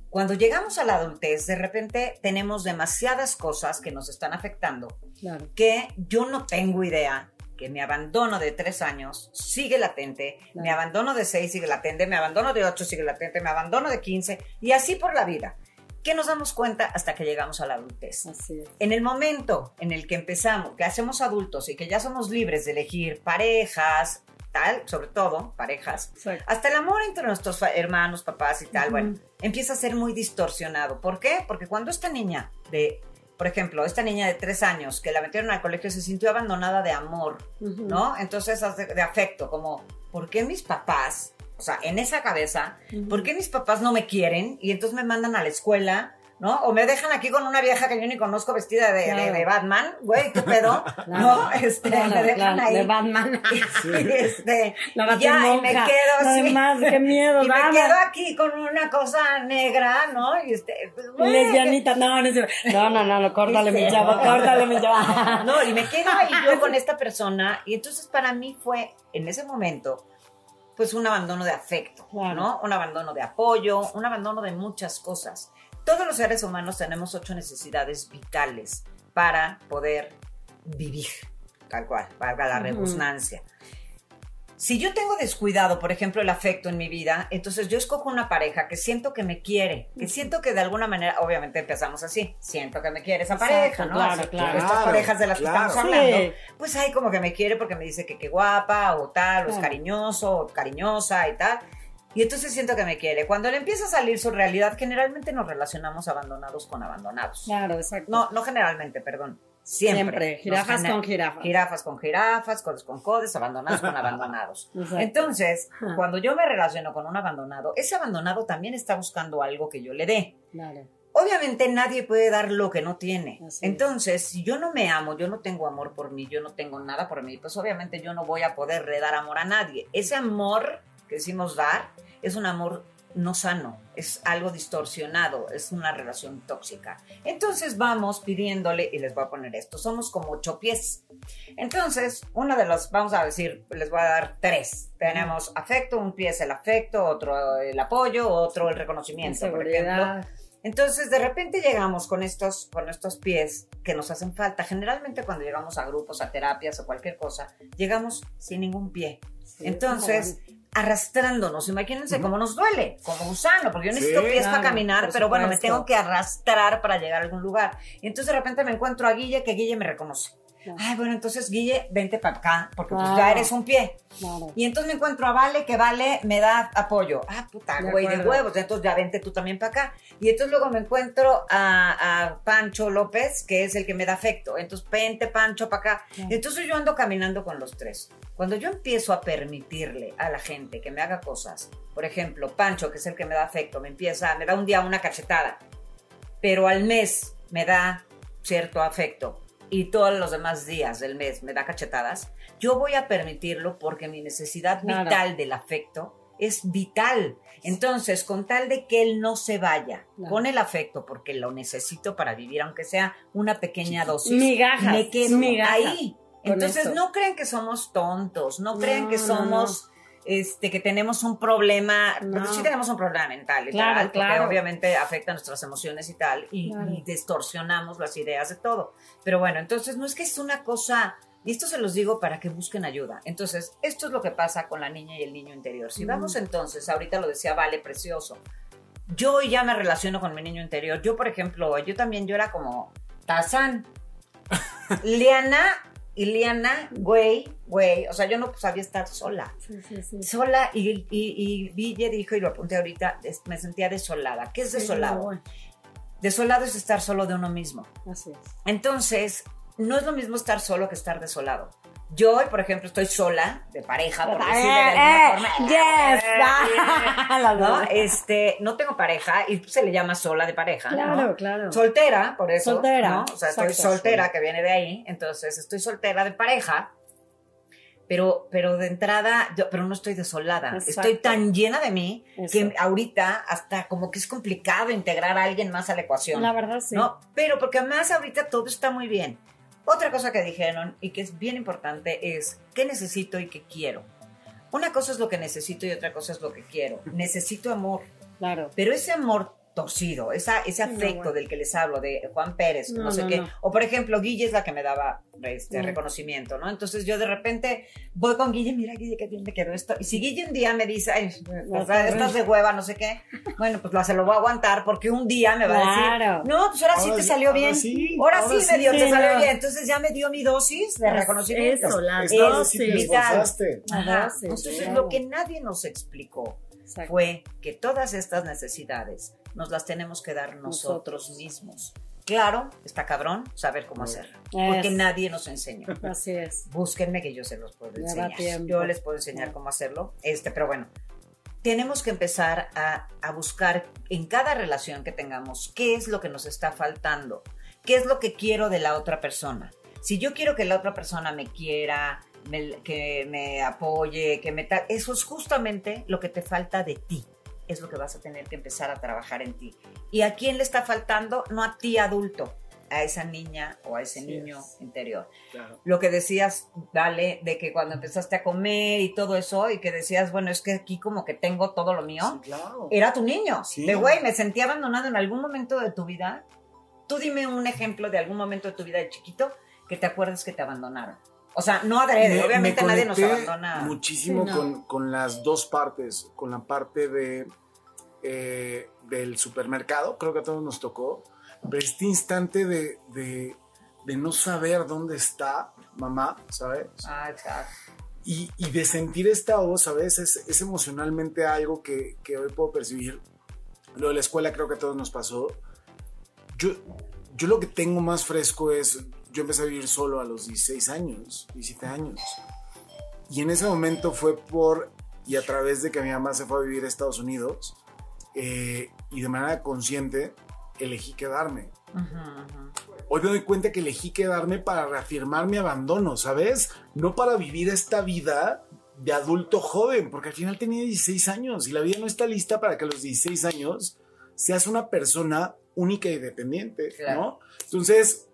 Cuando llegamos a la adultez, de repente tenemos demasiadas cosas que nos están afectando Claro. que yo no tengo idea que mi abandono de tres años sigue latente, Claro. mi abandono de seis sigue latente, mi abandono de ocho sigue latente, mi abandono de quince, y así por la vida. Que nos damos cuenta hasta que llegamos a la adultez. Así es. En el momento en el que empezamos, que hacemos adultos y que ya somos libres de elegir parejas, tal, sobre todo parejas, Exacto. hasta el amor entre nuestros hermanos, papás y tal, Ujú. bueno, empieza a ser muy distorsionado. ¿Por qué? Porque cuando esta niña de, por ejemplo, esta niña de tres años que la metieron al colegio se sintió abandonada de amor. ¿no? Entonces, de, de afecto, como, ¿por qué mis papás, o sea, en esa cabeza. ¿por qué mis papás no me quieren y entonces me mandan a la escuela? ¿No? O me dejan aquí con una vieja que yo ni conozco vestida de, Claro. Batman, güey, ¿qué pedo? [laughs] ¿No? Este, Claro, me dejan claro, ahí. De Batman. [laughs] Y, este, y ya, y me quedo así. Además, qué miedo, [laughs] Y me quedo aquí con una cosa negra, ¿no? Y este, pues, güey, Lesbianita, no, no, no, no, no, no, córtale mi chavo, córtale mi chavo. No, y me quedo ahí yo con esta persona. Y entonces para mí fue, en ese momento, pues un abandono de afecto, Claro. ¿no? Un abandono de apoyo, un abandono de muchas cosas. Todos los seres humanos tenemos ocho necesidades vitales para poder vivir, tal cual, valga la redundancia. Si yo tengo descuidado, por ejemplo, el afecto en mi vida, entonces yo escojo una pareja que siento que me quiere, que siento que de alguna manera, obviamente empezamos así, siento que me quiere esa Exacto, pareja, ¿no? claro, Así, claro. Estas parejas de las claro. que estamos hablando, Sí. pues hay como que me quiere porque me dice que qué guapa o tal, o es cariñoso o cariñosa y tal. Y entonces siento que me quiere. Cuando le empieza a salir su realidad, generalmente nos relacionamos abandonados con abandonados. Claro, exacto. No, no generalmente, perdón. Siempre. Siempre. Jirafas con jirafas. Jirafas con jirafas, codes con codes, abandonados con abandonados. [laughs] Exacto. Entonces, cuando yo me relaciono con un abandonado, ese abandonado también está buscando algo que yo le dé. Claro. Obviamente nadie puede dar lo que no tiene. Así es. Entonces, si yo no me amo, yo no tengo amor por mí, yo no tengo nada por mí, pues obviamente yo no voy a poder dar amor a nadie. Ese amor que decimos dar es un amor no sano, es algo distorsionado, es una relación tóxica. Entonces vamos pidiéndole, y les voy a poner esto, somos como ocho pies. Entonces, uno de los, vamos a decir, les voy a dar tres. Tenemos afecto, un pie es el afecto, otro el apoyo, otro el reconocimiento, por ejemplo. Entonces, de repente llegamos con estos, con estos pies que nos hacen falta. Generalmente cuando llegamos a grupos, a terapias o cualquier cosa, llegamos sin ningún pie. Sí, Entonces, arrastrándonos, imagínense cómo nos duele, como gusano, porque yo Sí, necesito pies claro, para caminar, pero bueno, me tengo que arrastrar para llegar a algún lugar. Y entonces de repente me encuentro a Guille, que Guille me reconoce. Claro. Ay, bueno, entonces Guille, vente para acá, porque pues Claro. ya eres un pie. Claro. Y entonces me encuentro a Vale, que Vale me da apoyo. Ah, puta, De güey, de huevos. Entonces ya vente tú también para acá. Y entonces luego me encuentro a, a Pancho López, que es el que me da afecto. Entonces vente, Pancho, para acá. Entonces yo ando caminando con los tres. Cuando yo empiezo a permitirle a la gente que me haga cosas, por ejemplo, Pancho, que es el que me da afecto, me empieza, me da un día una cachetada, pero al mes me da cierto afecto y todos los demás días del mes me da cachetadas, yo voy a permitirlo porque mi necesidad Claro. vital del afecto es vital. Entonces, con tal de que él no se vaya Claro. con el afecto, porque lo necesito para vivir, aunque sea una pequeña dosis, Migajas, me quedo migajas ahí. Entonces, eso. no creen que somos tontos, no creen No, que no, somos... Este, que tenemos un problema, porque No. sí tenemos un problema mental, y Claro, tal, porque claro. obviamente afecta nuestras emociones y tal, y, Claro. y distorsionamos las ideas de todo. Pero bueno, entonces no es que es una cosa, y esto se los digo para que busquen ayuda. Entonces, esto es lo que pasa con la niña y el niño interior. Si Mm. vamos entonces, ahorita lo decía Vale, precioso, yo ya me relaciono con mi niño interior. Yo, por ejemplo, yo también, yo era como Tazán. [laughs] Liana y Liana, güey, güey. O sea, yo no sabía estar sola. Sí, sí, sí. Sola y, y, y Ville dijo, y lo apunté ahorita, me sentía desolada. ¿Qué es desolado? Desolado es estar solo de uno mismo. Así es. Entonces, no es lo mismo estar solo que estar desolado. Yo, por ejemplo, estoy sola, de pareja, por decirle de alguna Eh, forma. yes. [laughs] Eh, [laughs] ¿no? Este, no tengo pareja y se le llama sola de pareja. ¿no? Claro, claro. Soltera, por eso. Soltera, ¿no? O sea, estoy exacto. soltera, que viene de ahí. Entonces, estoy soltera de pareja. Pero, pero de entrada, yo, pero no estoy desolada. Exacto. Estoy tan llena de mí que ahorita hasta como que es complicado integrar a alguien más a la ecuación. La verdad, sí. ¿no? Pero porque además ahorita todo está muy bien. Otra cosa que dijeron y que es bien importante es qué necesito y qué quiero. Una cosa es lo que necesito y otra cosa es lo que quiero. Necesito amor, Claro. pero ese amor torcido, esa, ese No, afecto bueno. del que les hablo, de Juan Pérez, no, No, sé no, qué. no. O por ejemplo, Guille es la que me daba este reconocimiento, ¿no? Entonces yo de repente voy con Guille, mira Guille, qué bien me quedó esto. Y si Guille un día me dice, ay, No, o sea, está estás de hueva, no sé qué, bueno, pues lo- se lo voy a aguantar porque un día me va a Claro. decir, no, pues ahora, sí Ahora te sí, salió ahora bien. sí, ahora, ahora sí, sí, medio te sí, salió no. bien. Entonces ya me dio mi dosis de reconocimiento. eso, la dosis. te Entonces claro. lo que nadie nos explicó Exacto. fue que todas estas necesidades nos las tenemos que dar nosotros, Nosotros. mismos. Claro, está cabrón saber cómo hacerlo, porque Es. nadie nos enseñó. [laughs] Así es. Búsquenme que yo se los puedo Me enseñar. tiempo. Yo les puedo enseñar cómo hacerlo. Este, pero bueno, tenemos que empezar a, a buscar en cada relación que tengamos qué es lo que nos está faltando, qué es lo que quiero de la otra persona. Si yo quiero que la otra persona me quiera, me- que me apoye, que me tal, eso es justamente lo que te falta de ti. Es lo que vas a tener que empezar a trabajar en ti. ¿Y a quién le está faltando? No a ti adulto, a esa niña o a ese niño es. interior Claro. lo que decías, Vale, de que cuando empezaste a comer y todo eso, y que decías, bueno, es que aquí como que tengo todo lo mío, Sí, claro. era tu niño. Sí. De güey, me sentí abandonado en algún momento de tu vida. Tú dime un ejemplo de algún momento de tu vida de chiquito que te acuerdes que te abandonaron. O sea, no adrede, Me- obviamente me nadie nos abandona. Muchísimo Sí, no. con, con las dos partes, con la parte de eh, del supermercado, creo que a todos nos tocó, pero este instante de, de, de no saber dónde está mamá, ¿sabes? Ah, exacto. Y, y de sentir esta voz, ¿sabes? Es, es emocionalmente algo que, que hoy puedo percibir. Lo de la escuela creo que a todos nos pasó. Yo, yo lo que tengo más fresco es, yo empecé a vivir solo a los 16 años, 17 años. Y en ese momento fue por, y a través de que mi mamá se fue a vivir a Estados Unidos, eh, y de manera consciente elegí quedarme. Hoy me doy cuenta que elegí quedarme para reafirmar mi abandono, ¿sabes? No para vivir esta vida de adulto joven, porque al final tenía 16 años y la vida no está lista para que a los 16 años seas una persona única y dependiente, Claro. ¿no? Entonces,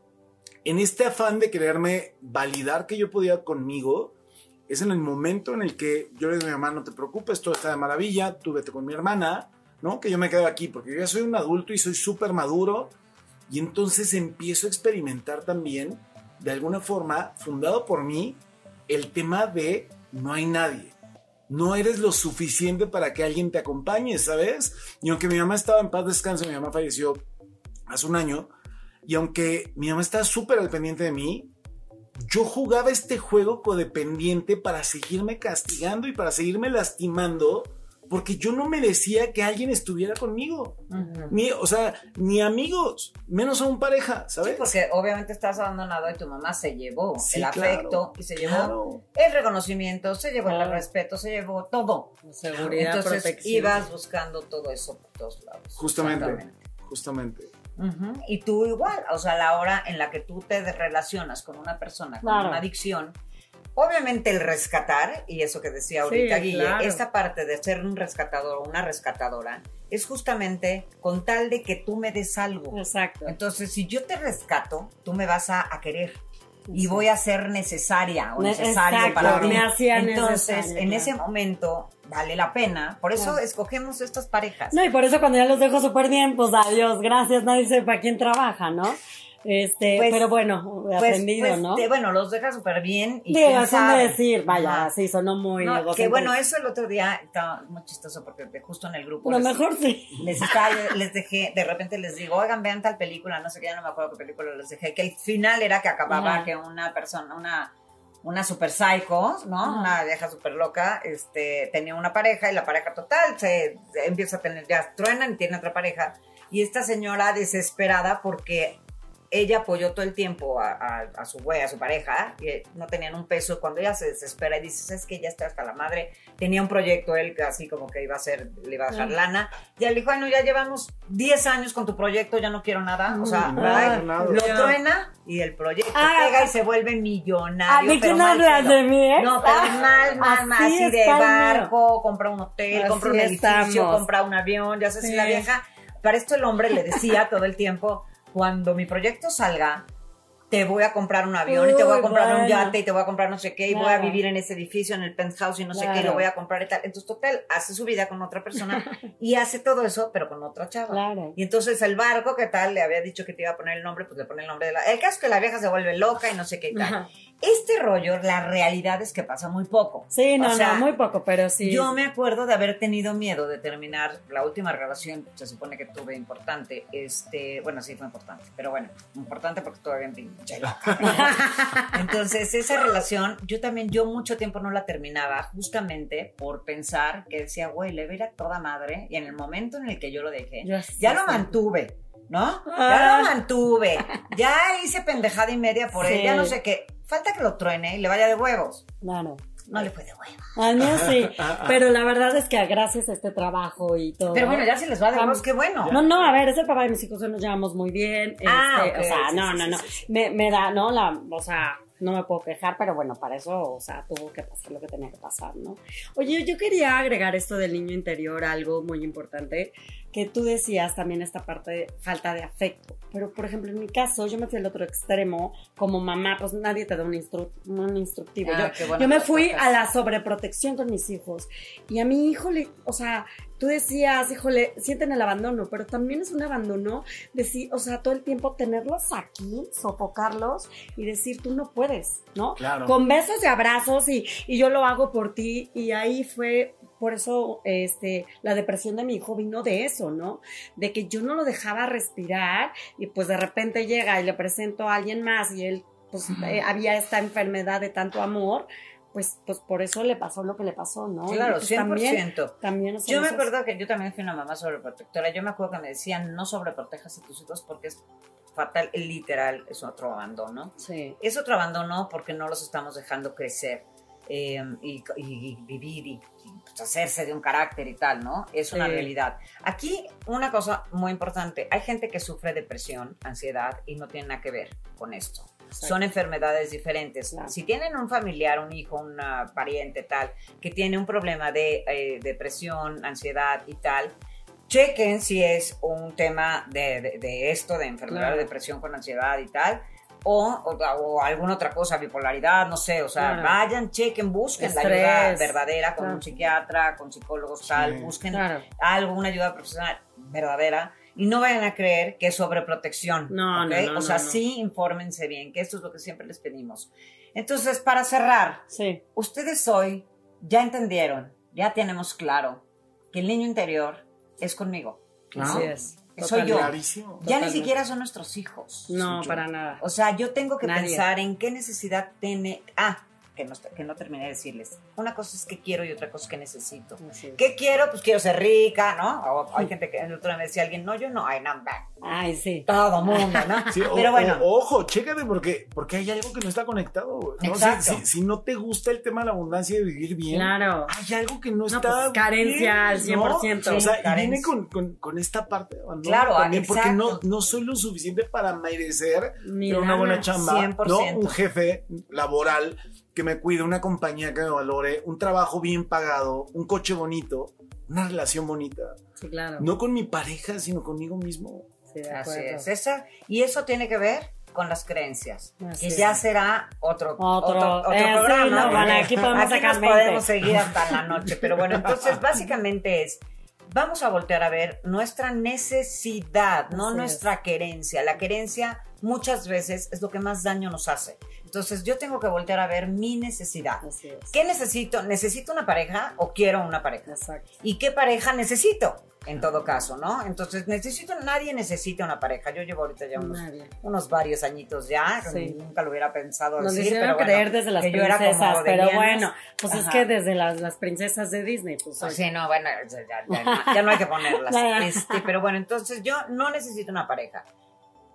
en este afán de quererme validar que yo podía conmigo, es en el momento en el que yo le digo a mi mamá, no te preocupes, todo está de maravilla, tú vete con mi hermana, ¿no? Que yo me quedo aquí, porque yo ya soy un adulto y soy súper maduro, y entonces empiezo a experimentar también, de alguna forma, fundado por mí, el tema de no hay nadie. No eres lo suficiente para que alguien te acompañe, ¿sabes? Y aunque mi mamá estaba en paz descanso, mi mamá falleció hace un año, y aunque mi mamá estaba súper al pendiente de mí, yo jugaba este juego codependiente para seguirme castigando y para seguirme lastimando, porque yo no merecía que alguien estuviera conmigo. Ni, o sea, ni amigos, menos aún pareja, Sí, ¿sabes? porque obviamente estás abandonado y tu mamá se llevó Sí, el claro, afecto y se llevó claro. el reconocimiento, se llevó el respeto, se llevó todo. Seguridad, Entonces protección. ibas buscando todo eso por todos lados. Justamente. Exactamente. Y tú igual, o sea, la hora en la que tú te relacionas con una persona con Claro. una adicción, obviamente el rescatar, y eso que decía ahorita Sí, Guille, claro. esta parte de ser un rescatador o una rescatadora, es justamente con tal de que tú me des algo. Exacto. Entonces, si yo te rescato, tú me vas a, a querer. Y voy a ser necesaria o Ne- necesario exacto, para hacía Entonces, necesaria, en ese momento vale la pena. Por eso Claro. escogemos estas parejas. No, y por eso cuando ya los dejo súper bien, pues adiós, gracias, nadie sepa quién trabaja, ¿no? Este, Pues- pero bueno, Pues- aprendido, pues, ¿no? te- bueno, los deja súper bien. Y Digo, sin decir, vaya, Ajá. sí, sonó muy No, que bueno, eso el otro día estaba muy chistoso porque justo en el grupo Lo les, mejor sí. les, estaba- les dejé, de repente les digo, oigan, vean tal película, no sé qué, ya no me acuerdo qué película les dejé, que el final era que acababa Ajá. que una persona, una, una super psycho, ¿no? Ajá. Una vieja super loca, este, tenía una pareja y la pareja total se, se empieza a tener, ya truenan y tiene otra pareja. Y esta señora desesperada porque ella apoyó todo el tiempo a, a- a su güey, a su pareja, y no tenían un peso. Cuando ella se desespera y dice, ¿sabes que Ya está hasta la madre. Tenía un proyecto él que así como que iba a hacer, le iba a dejar lana. Y él dijo, bueno, ya llevamos 10 años con tu proyecto, ya no quiero nada. O sea, Mm. nada. lo truena y el proyecto Ah, pega y se vuelve millonario. ¿de pero quién mal hablas? ¿De mí, ex? No, pero Ah, mal, mal, mal, así así de barco, compra un hotel, Así compra un edificio, estamos. compra un avión, ya sé si Sí. la vieja. Para esto el hombre le decía todo el tiempo, cuando mi proyecto salga, te voy a comprar un avión y te voy a comprar un yate y te voy a comprar no sé qué y voy a vivir en ese edificio, en el penthouse y no sé qué, y lo voy a comprar y tal. Entonces, total, hace su vida con otra persona [laughs] y hace todo eso, pero con otra chava. Claro. Y entonces el barco, ¿qué tal? Le había dicho que te iba a poner el nombre, pues le pone el nombre de la... El caso es que la vieja se vuelve loca y no sé qué y tal. Ajá. Este rollo, la realidad es que pasa muy poco. Sí, no, O sea, no, muy poco, pero sí. Yo me acuerdo de haber tenido miedo de terminar la última relación, se supone que tuve importante, este, bueno, sí fue importante, pero bueno, importante porque todavía en pinche loca. [laughs] Entonces, esa relación, yo también, yo mucho tiempo no la terminaba justamente por pensar que decía, güey, le era toda madre, y en el momento en el que yo lo dejé, ya lo mantuve, ¿no? Ya Ah. lo mantuve, ya hice pendejada y media por él, ya no sé qué, falta que lo truene y le vaya de huevos. Claro. No le fue de huevos. A mí sí. [laughs] Pero la verdad es que gracias a este trabajo y todo. Pero bueno, ya si les va de huevos, qué bueno. No, no, a ver, es el papá de mis hijos, nos llevamos muy bien. Ah, este, ok, O sea, sí, no, sí, no, no. sí, sí. Me, me da, ¿no? La, o sea, no me puedo quejar, pero bueno, para eso, o sea, tuvo que pasar lo que tenía que pasar, ¿no? Oye, yo quería agregar esto del niño interior, algo muy importante, que tú decías también esta parte de falta de afecto. Pero, por ejemplo, en mi caso, yo me fui al otro extremo, como mamá, pues nadie te da un, instru- un instructivo. Ah, yo, me fui tocas. a la sobreprotección con mis hijos. Y a mi hijo le, o sea, tú decías, híjole, sienten el abandono, pero también es un abandono decir, o sea, todo el tiempo tenerlos aquí, sofocarlos y decir, tú no puedes, ¿no? Claro. Con besos y abrazos y, y yo lo hago por ti. Y ahí fue, por eso, este, la depresión de mi hijo vino de eso, ¿no? De que yo no lo dejaba respirar y pues de repente llega y le presento a alguien más y él, pues eh, había esta enfermedad de tanto amor. Pues, pues por eso le pasó lo que le pasó, ¿no? Claro, pues, 100%. También, también Yo me acuerdo que yo también fui una mamá sobreprotectora. Yo me acuerdo que me decían, no sobreprotejas a tus hijos porque es fatal, literal, es otro abandono. Sí. Es otro abandono porque no los estamos dejando crecer eh, y, y- y vivir y, y, pues, hacerse de un carácter y tal, ¿no? Es una Sí. realidad. Aquí, una cosa muy importante, hay gente que sufre depresión, ansiedad y no tiene nada que ver con esto. Son enfermedades diferentes. Claro. Si tienen un familiar, un hijo, una pariente tal, que tiene un problema de eh, depresión, ansiedad y tal, chequen si es un tema de, de- de esto, de enfermedad Claro. de depresión con ansiedad y tal, o, o, o alguna otra cosa, bipolaridad, no sé, o sea, Claro. vayan, chequen, busquen la ayuda verdadera con Claro. un psiquiatra, con psicólogos, tal, Sí. busquen Claro. algo, una ayuda profesional verdadera. Y no vayan a creer que es sobreprotección. No, no, no, O sea, no, no. sí infórmense bien, que esto es lo que siempre les pedimos. Entonces, para cerrar, Sí. ustedes hoy ya entendieron, ya tenemos claro que el niño interior es conmigo. Así es. Soy yo. Clarísimo. Ya ni siquiera son nuestros hijos. No, para nada. O sea, yo tengo que Nadie. pensar en qué necesidad tiene. Ah, que no, que no terminé de decirles. Una cosa es que quiero y otra cosa es que necesito. ¿Qué quiero? Pues quiero ser rica, ¿no? O hay gente que el otro día me decía alguien, no, yo no, ay, no, va, Ay, sí. todo mundo, ¿no? Sí, o- Pero bueno, o- ojo, chécate porque, porque hay algo que no está conectado. ¿no? Si- Exacto. Si, si no te gusta el tema de la abundancia y de vivir bien, Claro. hay algo que no, No, está. pues, carencia al bien, ¿no? 100%. O sea, y viene con, con- con esta parte de abandono Claro, también, porque no, no soy lo suficiente para merecer Ni tener una buena chamba, 100%. ¿no? un jefe laboral que me cuide, una compañía que me valore, un trabajo bien pagado, un coche bonito, una relación bonita. Sí, claro. No con mi pareja, sino conmigo mismo. Sí, así es. Esa, y eso tiene que ver con las creencias, Así que es. ya será otro, Otro- otro, otro eh, sí, programa. no, porque bueno, aquí podemos nos 20. podemos seguir hasta la noche, pero bueno, entonces básicamente es, vamos a voltear a ver nuestra necesidad, no Así es. nuestra querencia. La querencia muchas veces es lo que más daño nos hace. Entonces yo tengo que voltear a ver mi necesidad. Así es. ¿Qué necesito? ¿Necesito una pareja o quiero una pareja? Exacto. ¿Y qué pareja necesito? En todo caso, ¿no? Entonces, necesito, nadie necesita una pareja. Yo llevo ahorita ya unos, unos varios añitos ya, Sí. nunca lo hubiera pensado Nos decir, pero bueno, creer desde las princesas, pero bueno, pues es Ajá. que desde las, las princesas de Disney, pues oye, sí, no, bueno, ya, ya- ya no- ya no hay que ponerlas. [laughs] Este, pero bueno, entonces yo no necesito una pareja.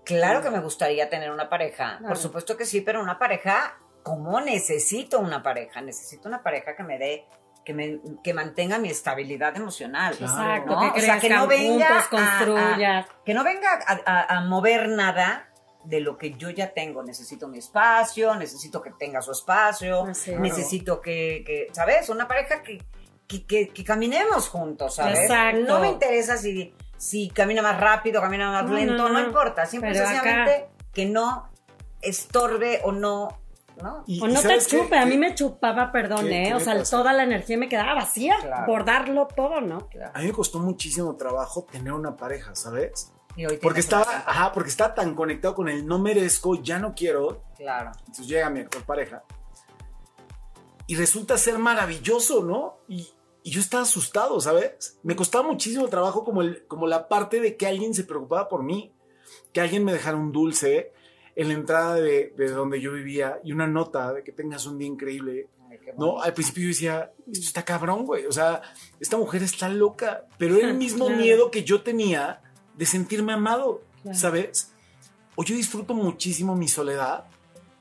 Claro que me gustaría tener una pareja, Claro. por supuesto que sí, pero una pareja, ¿cómo necesito una pareja? Necesito una pareja que me dé, que me que mantenga mi estabilidad emocional. exacto, ¿no? que O sea, que no venga a- construyas. que no venga a, a- a mover nada de lo que yo ya tengo. Necesito mi espacio, necesito que tenga su espacio, necesito que, que, ¿sabes? Una pareja que, que, que- que caminemos juntos, ¿sabes? Exacto. No me interesa si, si camina más rápido, camina más No, lento, no, no, no. importa. Pero sencillamente que no estorbe o no, ¿no? Y- O no te chupe, a mí me chupaba, perdón, ¿Qué- ¿eh? qué O sea, pasa? toda la energía me quedaba vacía Claro. por darlo todo, ¿no? A mí me costó muchísimo trabajo tener una pareja, ¿sabes? Y hoy Porque estaba, ajá, porque estaba tan conectado con el no merezco, ya no quiero. Claro. Entonces llega mi actual pareja. Y resulta ser maravilloso, ¿no? Y, y yo estaba asustado, ¿sabes? Me costaba muchísimo trabajo como, el, como la parte de que alguien se preocupaba por mí. Que alguien me dejara un dulce en la entrada de, de donde yo vivía y una nota de que tengas un día increíble. Ay, No, al principio yo decía, esto está cabrón, güey. O sea, esta mujer está loca. Pero el [laughs] mismo Claro. miedo que yo tenía de sentirme amado, Claro. ¿sabes? O yo disfruto muchísimo mi soledad,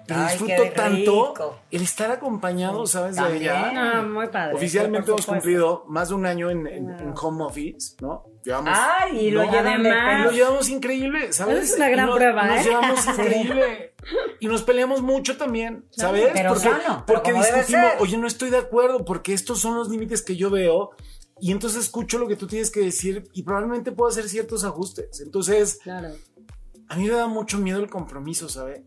pero Ay, disfruto tanto rico. el estar acompañado, ¿sabes? De ella. No, muy padre. Oficialmente hemos cumplido más de un año en, en- Wow. en home office, ¿no? Llevamos, Ay, y lo No, pelo. lo llevamos increíble, ¿sabes? Esa es una Y gran nos- prueba, Nos ¿eh? llevamos [laughs] increíble. Y nos peleamos mucho también, ¿sabes? Pero porque sano, pero porque debe discutimos, oye, no estoy de acuerdo, porque estos son los límites que yo veo. Y entonces escucho lo que tú tienes que decir y probablemente puedo hacer ciertos ajustes. Entonces, Claro. a mí me da mucho miedo el compromiso, ¿sabes?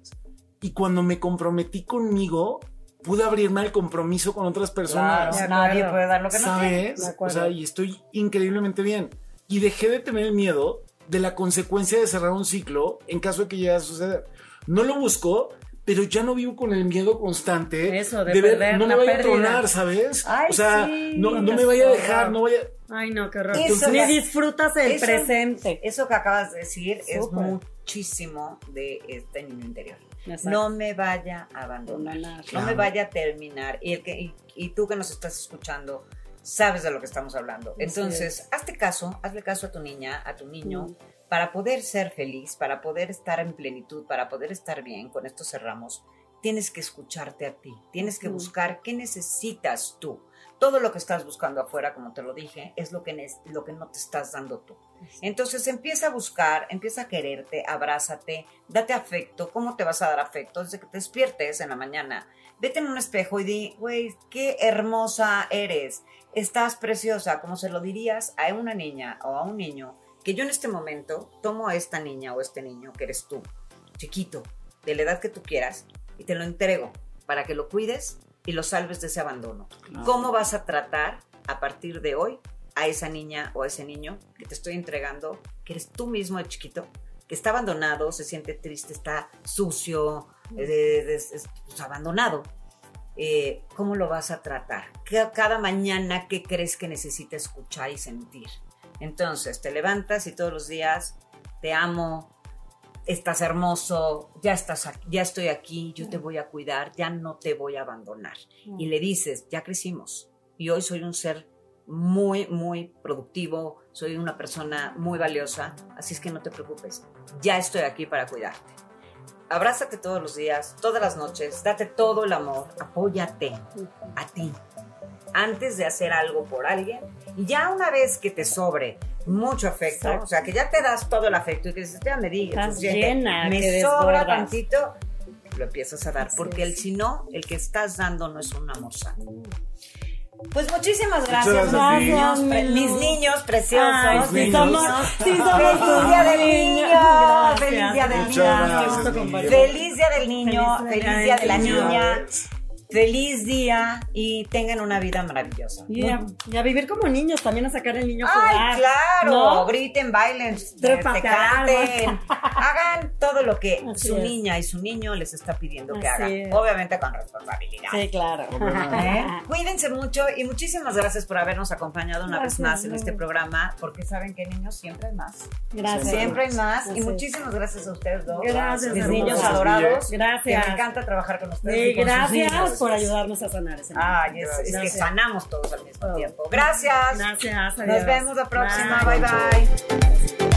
Y cuando me comprometí conmigo, pude abrirme al compromiso con otras personas. Claro, De nadie puede dar lo que no. ¿Sabes? De O sea, y estoy increíblemente bien. Y dejé de tener el miedo de la consecuencia de cerrar un ciclo en caso de que llegue a suceder. No lo busco, pero ya no vivo con el miedo constante Eso, de ver, perder no me vaya pérdida. a tronar, ¿sabes? Ay, o sea, sí, no, no me vaya a dejar, no vaya... Ay, no, qué horror. Eso Ni disfrutas el eso- presente. Eso que acabas de decir es Súper. muchísimo de este niño interior. Exacto. No me vaya a abandonar. No me vaya a terminar. Y, el que, y, y tú que nos estás escuchando, sabes de lo que estamos hablando. Entonces, es. hazte caso, hazle caso a tu niña, a tu niño, Mm. para poder ser feliz, para poder estar en plenitud, para poder estar bien. Con esto cerramos. Tienes que escucharte a ti. Tienes que buscar qué necesitas tú. Todo lo que estás buscando afuera, como te lo dije, es lo que, lo que no te estás dando tú. Entonces empieza a buscar, empieza a quererte, abrázate, date afecto. ¿Cómo te vas a dar afecto? Desde que te despiertes en la mañana, vete en un espejo y di, güey, qué hermosa eres, estás preciosa, como se lo dirías a una niña o a un niño, que yo en este momento tomo a esta niña o este niño que eres tú, chiquito, de la edad que tú quieras, y te lo entrego para que lo cuides y lo salves de ese abandono. ¿Cómo vas a tratar a partir de hoy a esa niña o a ese niño que te estoy entregando, que eres tú mismo de chiquito, que está abandonado, se siente triste, está sucio, eh, es- es- pues, abandonado? Eh, ¿Cómo lo vas a tratar? Ca- Cada mañana, ¿qué crees que necesita escuchar y sentir? Entonces, te levantas y todos los días, te amo, estás hermoso, ya estás aquí, ya estoy aquí, yo te voy a cuidar, ya no te voy a abandonar. Y le dices, ya crecimos. Y hoy soy un ser muy, muy productivo, soy una persona muy valiosa, así es que no te preocupes, ya estoy aquí para cuidarte. Abrázate todos los días, todas las noches, date todo el amor, apóyate a ti antes de hacer algo por alguien. Y ya una vez que te sobre mucho afecto, Exacto. o sea, que ya te das todo el afecto y que dices, ya me di, Estás suficiente, llena, me que sobra desbordas. tantito, lo empiezas a dar, Así porque el si no, el que estás dando no es un amor sano. Pues muchísimas gracias, niños, mis niños preciosos. Ay, Mis sí niños. somos, sí somos Feliz día del niños. niño, Gracias. feliz día del niño, feliz día del niño, Feliz día de la niña. Feliz día y tengan una vida maravillosa. Y a, y a vivir como niños, también a sacar el niño a Ay, jugar. claro, ¿no? griten, bailen, Trépate este, al árbol. canten, [laughs] hagan todo lo que Así su es. niña y su niño les está pidiendo que Así hagan, es. obviamente con responsabilidad. Sí, claro. ¿Eh? [laughs] Cuídense mucho y muchísimas gracias por habernos acompañado una Gracias, vez más en este programa, porque saben que niños siempre hay más. Gracias. Siempre hay más. Así Y muchísimas gracias a ustedes dos. Gracias, Mis niños adorados. Gracias. Que me encanta trabajar con ustedes. Sí, y con sus gracias por ayudarnos a sanar ese Ay, es, es que sanamos todos al mismo Todo. tiempo. Gracias. Gracias. Nos vemos la próxima. Bye. bye. bye.